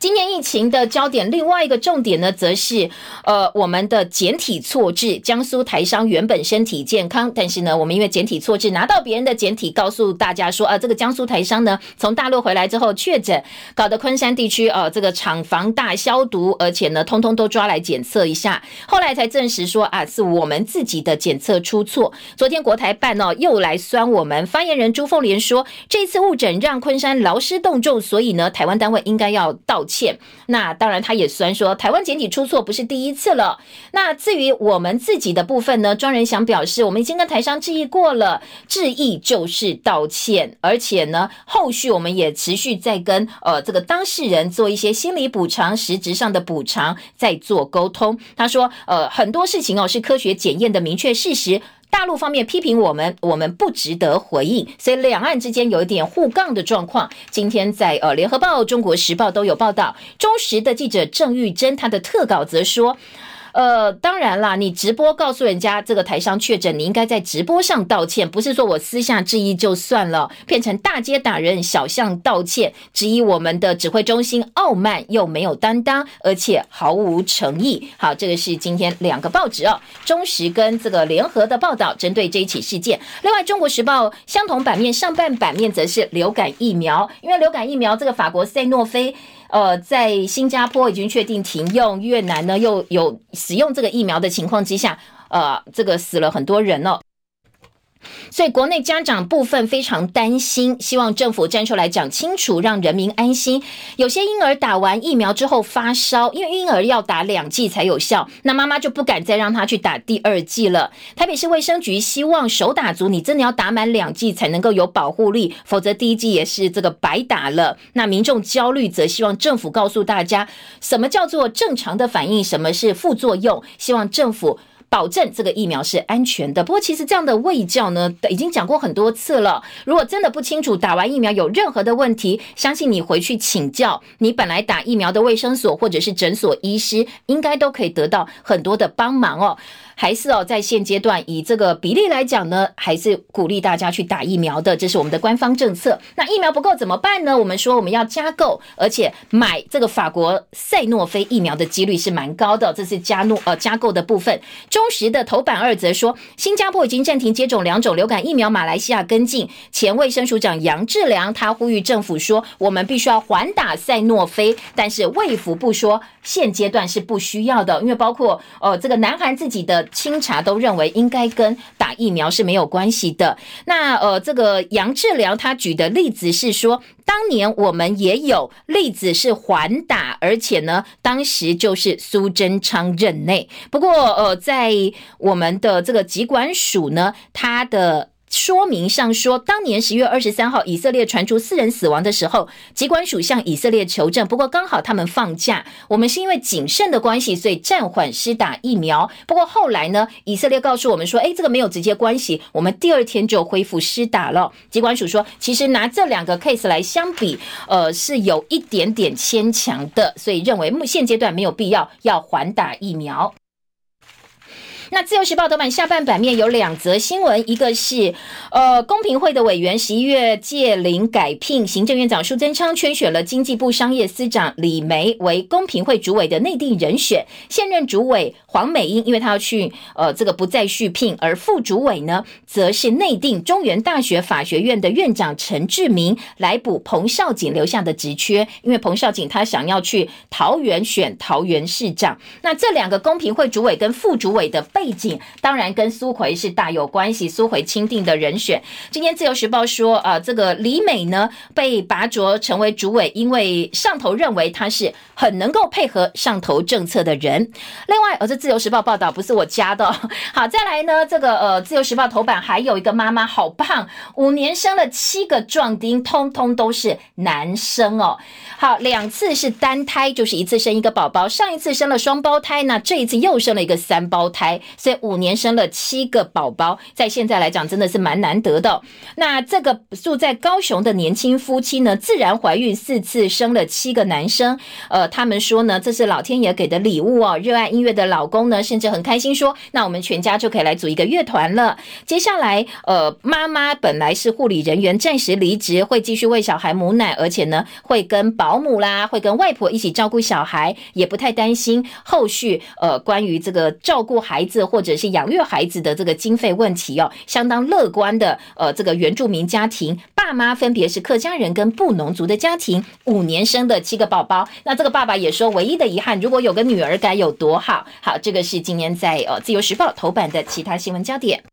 今年疫情的焦点，另外一个重点呢，则是呃我们的检体错置。江苏台商原本身体健康，但是呢，我们因为检体错置拿到别人的检体，告诉大家说啊，这个江苏台商呢从大陆回来之后确诊，搞得昆山地区呃这个厂房大消毒，而且呢通通都抓来检测一下，后来才证实说啊是我们自己的检测出错。昨天国台办呢又来酸我们，发言人朱凤莲说，这次误诊让昆山劳师动众，所以呢台湾单位应该要道。歉，那当然，他也虽然说台湾检体出错不是第一次了。那至于我们自己的部分呢，庄仁祥表示，我们已经跟台商致意过了，致意就是道歉，而且呢，后续我们也持续在跟呃这个当事人做一些心理补偿、实质上的补偿，在做沟通。他说，呃，很多事情哦是科学检验的明确事实。大陆方面批评我们，我们不值得回应，所以两岸之间有一点互杠的状况。今天在呃联合报、中国时报都有报道，中时的记者郑玉珍他的特稿则说。呃，当然啦，你直播告诉人家这个台商确诊，你应该在直播上道歉，不是说我私下质疑就算了，变成大街打人、小巷道歉，质疑我们的指挥中心傲慢又没有担当，而且毫无诚意。好，这个是今天两个报纸哦，中时跟这个联合的报道，针对这一起事件。另外，《中国时报》相同版面上半版面则是流感疫苗，因为流感疫苗这个法国赛诺菲。呃，在新加坡已经确定停用，越南呢又有使用这个疫苗的情况之下，呃，这个死了很多人了。所以国内家长部分非常担心，希望政府站出来讲清楚，让人民安心。有些婴儿打完疫苗之后发烧，因为婴儿要打两剂才有效，那妈妈就不敢再让他去打第二剂了。台北市卫生局希望手打足，你真的要打满两剂才能够有保护力，否则第一剂也是这个白打了。那民众焦虑，则希望政府告诉大家，什么叫做正常的反应，什么是副作用，希望政府。保证这个疫苗是安全的。不过，其实这样的卫教呢，已经讲过很多次了。如果真的不清楚打完疫苗有任何的问题，相信你回去请教你本来打疫苗的卫生所或者是诊所医师，应该都可以得到很多的帮忙哦。还是哦，在现阶段以这个比例来讲呢，还是鼓励大家去打疫苗的，这是我们的官方政策。那疫苗不够怎么办呢？我们说我们要加购，而且买这个法国赛诺菲疫苗的几率是蛮高的，这是加诺呃加购的部分。中时的头版二则说，新加坡已经暂停接种两种流感疫苗，马来西亚跟进。前卫生署长杨志良他呼吁政府说，我们必须要缓打赛诺菲，但是卫福部说现阶段是不需要的，因为包括呃这个南韩自己的。清查都认为应该跟打疫苗是没有关系的。那呃，这个杨志良他举的例子是说，当年我们也有例子是缓打，而且呢，当时就是苏贞昌任内。不过呃，在我们的这个疾管署呢，他的。说明上说，当年十月二十三号，以色列传出四人死亡的时候，机关署向以色列求证。不过刚好他们放假，我们是因为谨慎的关系，所以暂缓施打疫苗。不过后来呢，以色列告诉我们说，哎，这个没有直接关系，我们第二天就恢复施打了。机关署说，其实拿这两个 case 来相比，呃，是有一点点牵强的，所以认为目现阶段没有必要要缓打疫苗。那自由时报头版下半版面有两则新闻，一个是呃公平会的委员十一月借龄改聘，行政院长苏贞昌圈选了经济部商业司长李梅为公平会主委的内定人选，现任主委黄美英因为他要去呃这个不再续聘，而副主委呢则是内定中原大学法学院的院长陈志明来补彭少景留下的职缺，因为彭少景他想要去桃园选桃园市长，那这两个公平会主委跟副主委的背景当然跟苏奎是大有关系，苏奎钦定的人选。今天自由时报说，呃，这个李美呢被拔擢成为主委，因为上头认为他是很能够配合上头政策的人。另外，呃，这自由时报报道不是我加的。好，再来呢，这个呃，自由时报头版还有一个妈妈好棒，五年生了七个壮丁，通通都是男生哦。好，两次是单胎，就是一次生一个宝宝，上一次生了双胞胎，那这一次又生了一个三胞胎。所以五年生了七个宝宝，在现在来讲真的是蛮难得的。那这个住在高雄的年轻夫妻呢，自然怀孕四次，生了七个男生。呃，他们说呢，这是老天爷给的礼物哦。热爱音乐的老公呢，甚至很开心说，那我们全家就可以来组一个乐团了。接下来，呃，妈妈本来是护理人员，暂时离职，会继续喂小孩母奶，而且呢，会跟保姆啦，会跟外婆一起照顾小孩，也不太担心后续呃关于这个照顾孩子。或者是养育孩子的这个经费问题哦，相当乐观的。呃，这个原住民家庭爸妈分别是客家人跟布农族的家庭，五年生的七个宝宝。那这个爸爸也说，唯一的遗憾，如果有个女儿该有多好。好，这个是今年在呃《自由时报》头版的其他新闻焦点。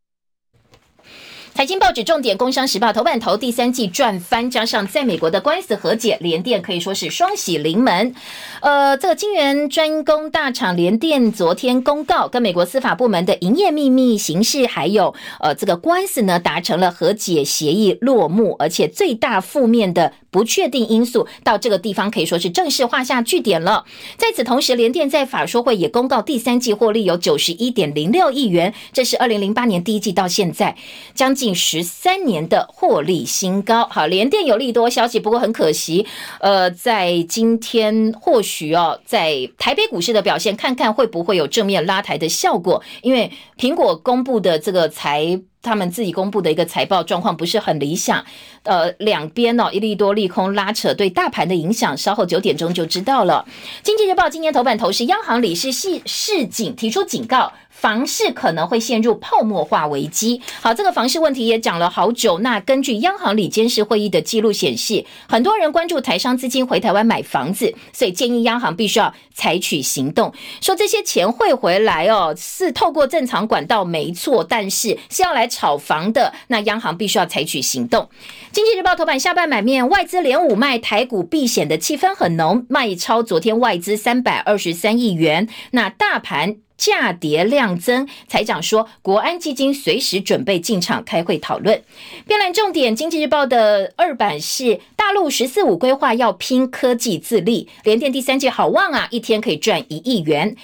财经报纸重点，《工商时报》头版头第三季赚翻，加上在美国的官司和解，联电可以说是双喜临门。呃，这个晶圆专攻大厂联电昨天公告，跟美国司法部门的营业秘密、刑事还有呃这个官司呢达成了和解协议落幕，而且最大负面的不确定因素到这个地方可以说是正式画下句点了。在此同时，联电在法说会也公告第三季获利有九十一点零六亿元，这是二零零八年第一季到现在将近。近十三年的获利新高，好，联电有利多消息，不过很可惜，呃，在今天或许哦，在台北股市的表现，看看会不会有正面拉抬的效果，因为苹果公布的这个财，他们自己公布的一个财报状况不是很理想，呃，两边哦一利多利空拉扯，对大盘的影响，稍后九点钟就知道了。经济日报今天头版头是央行理事系市警提出警告。房市可能会陷入泡沫化危机。好，这个房市问题也讲了好久。那根据央行里监事会议的记录显示，很多人关注台商资金回台湾买房子，所以建议央行必须要采取行动，说这些钱汇回来哦，是透过正常管道没错，但是是要来炒房的，那央行必须要采取行动。经济日报头版下半版面，外资连五卖台股避险的气氛很浓，卖超昨天外资三百二十三亿元，那大盘。价跌量增，财长说，国安基金随时准备进场开会讨论。编栏重点，经济日报的二版是大陆“十四五”规划要拼科技自立，联电第三季好旺啊，一天可以赚一亿元。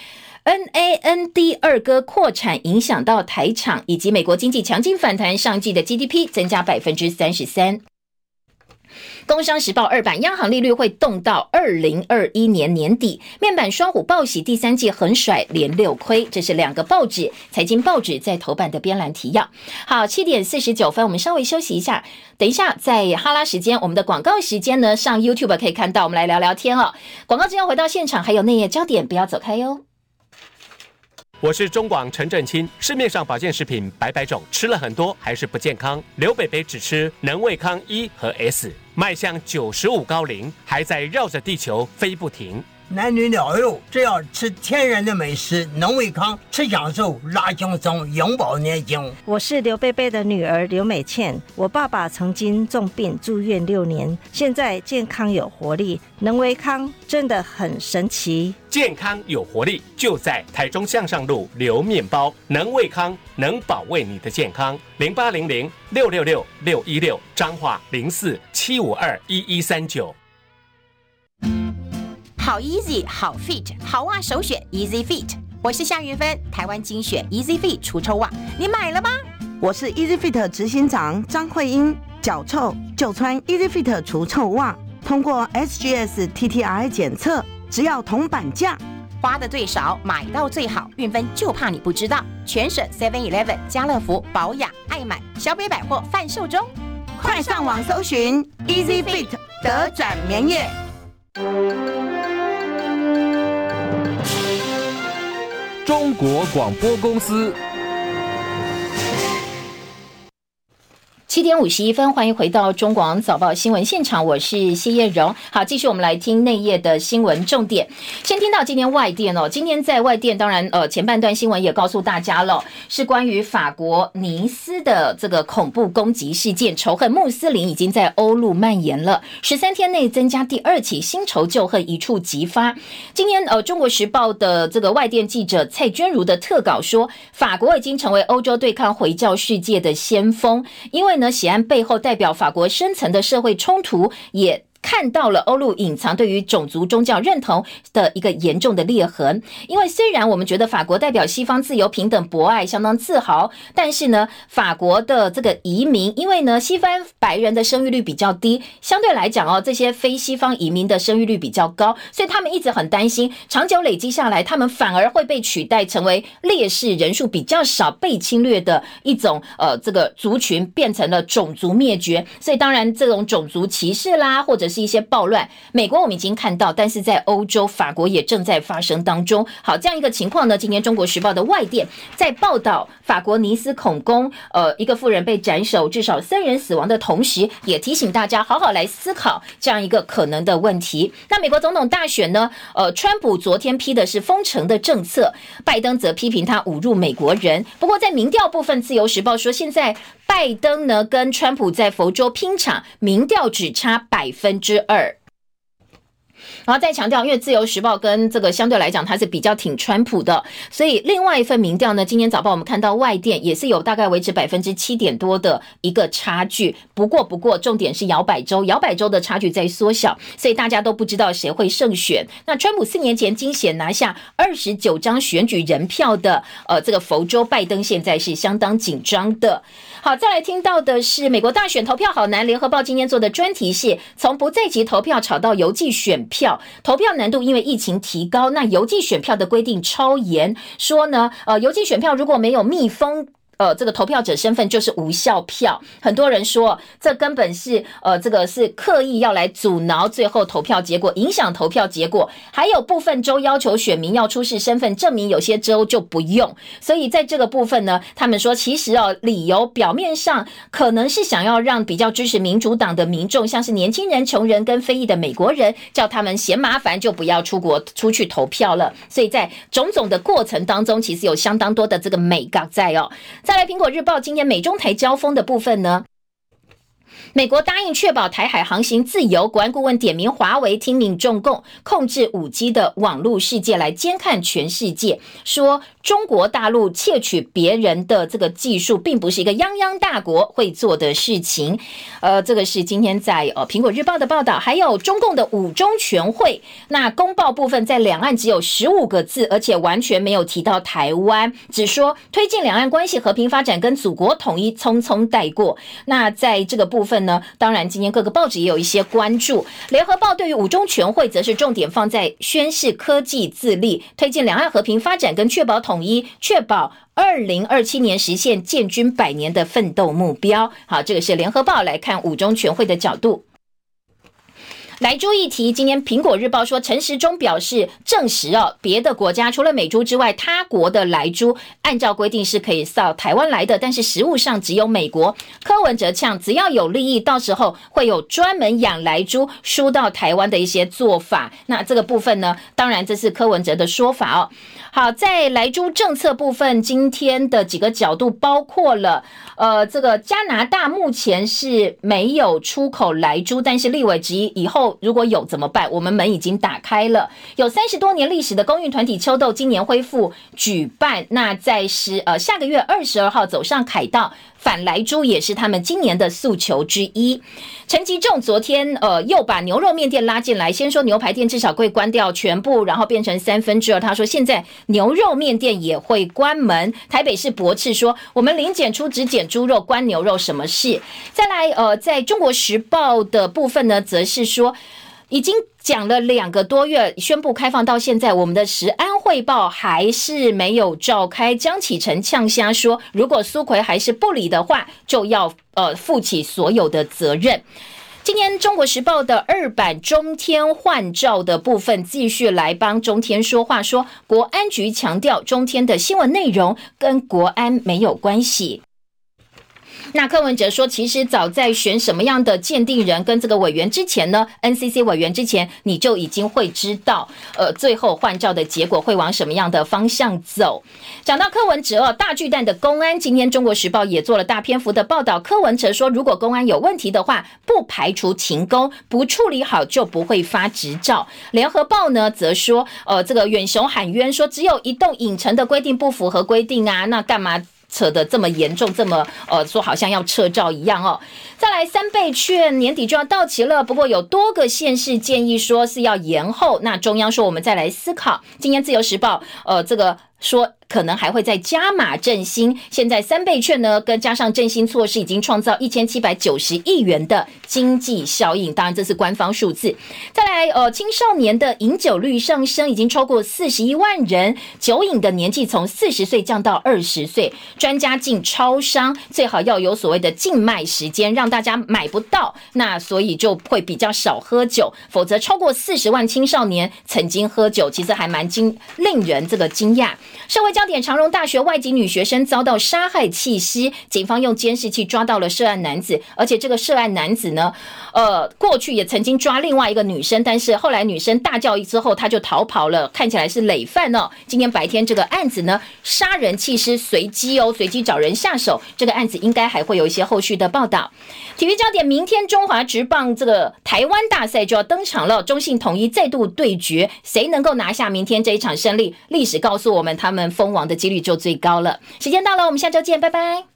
NAND 二哥扩产影响到台厂，以及美国经济强劲反弹，上季的 GDP 增加百分之三十三。工商时报二版，央行利率会动到二零二一年年底。面板双虎报喜，第三季横甩连六亏。这是两个报纸，财经报纸在头版的编栏提要。好，七点四十九分，我们稍微休息一下。等一下，在哈拉时间，我们的广告时间呢，上 YouTube 可以看到，我们来聊聊天哦。广告之后回到现场，还有内页焦点，不要走开哟。我是中广陈振清。市面上保健食品百百种，吃了很多还是不健康。刘北北只吃能胃康一和 S，迈向九十五高龄，还在绕着地球飞不停。男女老幼，只要吃天然的美食，能胃康，吃享受，拉轻松，永葆年轻。我是刘贝贝的女儿刘美倩，我爸爸曾经重病住院六年，现在健康有活力，能胃康真的很神奇。健康有活力，就在台中向上路刘面包，能胃康，能保卫你的健康。零八零零六六六六一六，彰化零四七五二一一三九。好 easy，好 fit，好袜首选 Easy Fit。我是夏云芬，台湾精选 Easy Fit 除臭袜，你买了吗？我是 Easy Fit 执行长张慧英，脚臭就穿 Easy Fit 除臭袜，通过 SGS TTI 检测，只要铜板价，花的最少，买到最好。运芬就怕你不知道，全省 Seven Eleven、家乐福、保养、爱买、小北百货贩售中，快上网搜寻 Easy Fit 德转棉业。中国广播公司。七点五十一分，欢迎回到中广早报新闻现场，我是谢艳荣。好，继续我们来听内页的新闻重点。先听到今天外电哦，今天在外电，当然呃前半段新闻也告诉大家了，是关于法国尼斯的这个恐怖攻击事件，仇恨穆斯林已经在欧陆蔓延了，十三天内增加第二起新仇旧恨一触即发。今天呃中国时报的这个外电记者蔡娟如的特稿说，法国已经成为欧洲对抗回教世界的先锋，因为呢。那喜安背后代表法国深层的社会冲突，也。看到了欧陆隐藏对于种族宗教认同的一个严重的裂痕，因为虽然我们觉得法国代表西方自由平等博爱相当自豪，但是呢，法国的这个移民，因为呢西方白人的生育率比较低，相对来讲哦，这些非西方移民的生育率比较高，所以他们一直很担心，长久累积下来，他们反而会被取代成为劣势，人数比较少，被侵略的一种呃这个族群，变成了种族灭绝。所以当然这种种族歧视啦，或者是。是一些暴乱，美国我们已经看到，但是在欧洲，法国也正在发生当中。好，这样一个情况呢，今天《中国时报》的外电在报道法国尼斯恐攻，呃，一个妇人被斩首，至少三人死亡的同时，也提醒大家好好来思考这样一个可能的问题。那美国总统大选呢？呃，川普昨天批的是封城的政策，拜登则批评他侮辱美国人。不过在民调部分，《自由时报》说现在拜登呢跟川普在佛州拼场，民调只差百分之二。然后再强调，因为自由时报跟这个相对来讲，它是比较挺川普的，所以另外一份民调呢，今天早报我们看到外电也是有大概维持百分之七点多的一个差距。不过，不过重点是摇摆州，摇摆州的差距在缩小，所以大家都不知道谁会胜选。那川普四年前惊险拿下二十九张选举人票的，呃，这个佛州拜登现在是相当紧张的。好，再来听到的是美国大选投票好难。联合报今天做的专题是从不在籍投票炒到邮寄选，票投票难度因为疫情提高，那邮寄选票的规定超严，说呢，呃，邮寄选票如果没有密封。呃，这个投票者身份就是无效票。很多人说，这根本是呃，这个是刻意要来阻挠最后投票结果，影响投票结果。还有部分州要求选民要出示身份证明，有些州就不用。所以在这个部分呢，他们说，其实哦，理由表面上可能是想要让比较支持民主党的民众，像是年轻人、穷人跟非裔的美国人，叫他们嫌麻烦就不要出国出去投票了。所以在种种的过程当中，其实有相当多的这个美感在哦。再来，《苹果日报》今天美中台交锋的部分呢？美国答应确保台海航行自由，国安顾问点名华为听命中共控制五 G 的网络世界来监看全世界，说中国大陆窃取别人的这个技术，并不是一个泱泱大国会做的事情。呃，这个是今天在呃苹果日报的报道，还有中共的五中全会，那公报部分在两岸只有十五个字，而且完全没有提到台湾，只说推进两岸关系和平发展跟祖国统一，匆匆带过。那在这个部分。呢，当然，今天各个报纸也有一些关注。联合报对于五中全会，则是重点放在宣示科技自立，推进两岸和平发展，跟确保统统一，确保二零二七年实现建军百年的奋斗目标。好，这个是联合报来看五中全会的角度。莱猪议题，今天苹果日报说，陈时中表示证实哦，别的国家除了美猪之外，他国的莱猪按照规定是可以到台湾来的，但是实物上只有美国。柯文哲呛，只要有利益，到时候会有专门养莱猪输到台湾的一些做法。那这个部分呢，当然这是柯文哲的说法哦。好，在莱猪政策部分，今天的几个角度包括了，呃，这个加拿大目前是没有出口莱猪，但是立委质疑以后如果有怎么办？我们门已经打开了，有三十多年历史的公运团体秋豆今年恢复举办，那在十呃下个月二十二号走上凯道。反来猪也是他们今年的诉求之一。陈吉仲昨天呃又把牛肉面店拉进来，先说牛排店至少会关掉全部，然后变成三分之二。他说现在牛肉面店也会关门。台北市驳斥说我们零检出只检猪肉，关牛肉什么事？再来呃，在中国时报的部分呢，则是说。已经讲了两个多月，宣布开放到现在，我们的食安汇报还是没有召开。江启臣呛瞎说，如果苏奎还是不理的话，就要呃负起所有的责任。今天中国时报的二版中天换照的部分，继续来帮中天说话，说国安局强调中天的新闻内容跟国安没有关系。那柯文哲说，其实早在选什么样的鉴定人跟这个委员之前呢，NCC 委员之前，你就已经会知道，呃，最后换照的结果会往什么样的方向走。讲到柯文哲哦，大巨蛋的公安，今天中国时报也做了大篇幅的报道。柯文哲说，如果公安有问题的话，不排除停工，不处理好就不会发执照。联合报呢，则说，呃，这个远雄喊冤说，只有一栋影城的规定不符合规定啊，那干嘛？扯得这么严重，这么呃说好像要撤照一样哦。再来三倍券年底就要到期了，不过有多个县市建议说是要延后，那中央说我们再来思考。今天自由时报呃这个说。可能还会再加码振兴。现在三倍券呢，跟加上振兴措施，已经创造一千七百九十亿元的经济效应。当然，这是官方数字。再来，呃，青少年的饮酒率上升，已经超过四十一万人，酒瘾的年纪从四十岁降到二十岁。专家进超商，最好要有所谓的禁卖时间，让大家买不到。那所以就会比较少喝酒，否则超过四十万青少年曾经喝酒，其实还蛮惊令人这个惊讶。社会。焦点：长荣大学外籍女学生遭到杀害弃尸，警方用监视器抓到了涉案男子，而且这个涉案男子呢，呃，过去也曾经抓另外一个女生，但是后来女生大叫之后，他就逃跑了，看起来是累犯哦。今天白天这个案子呢，杀人弃尸随机哦，随机找人下手，这个案子应该还会有一些后续的报道。体育焦点：明天中华职棒这个台湾大赛就要登场了，中信统一再度对决，谁能够拿下明天这一场胜利？历史告诉我们，他们封王的几率就最高了。时间到了，我们下周见，拜拜。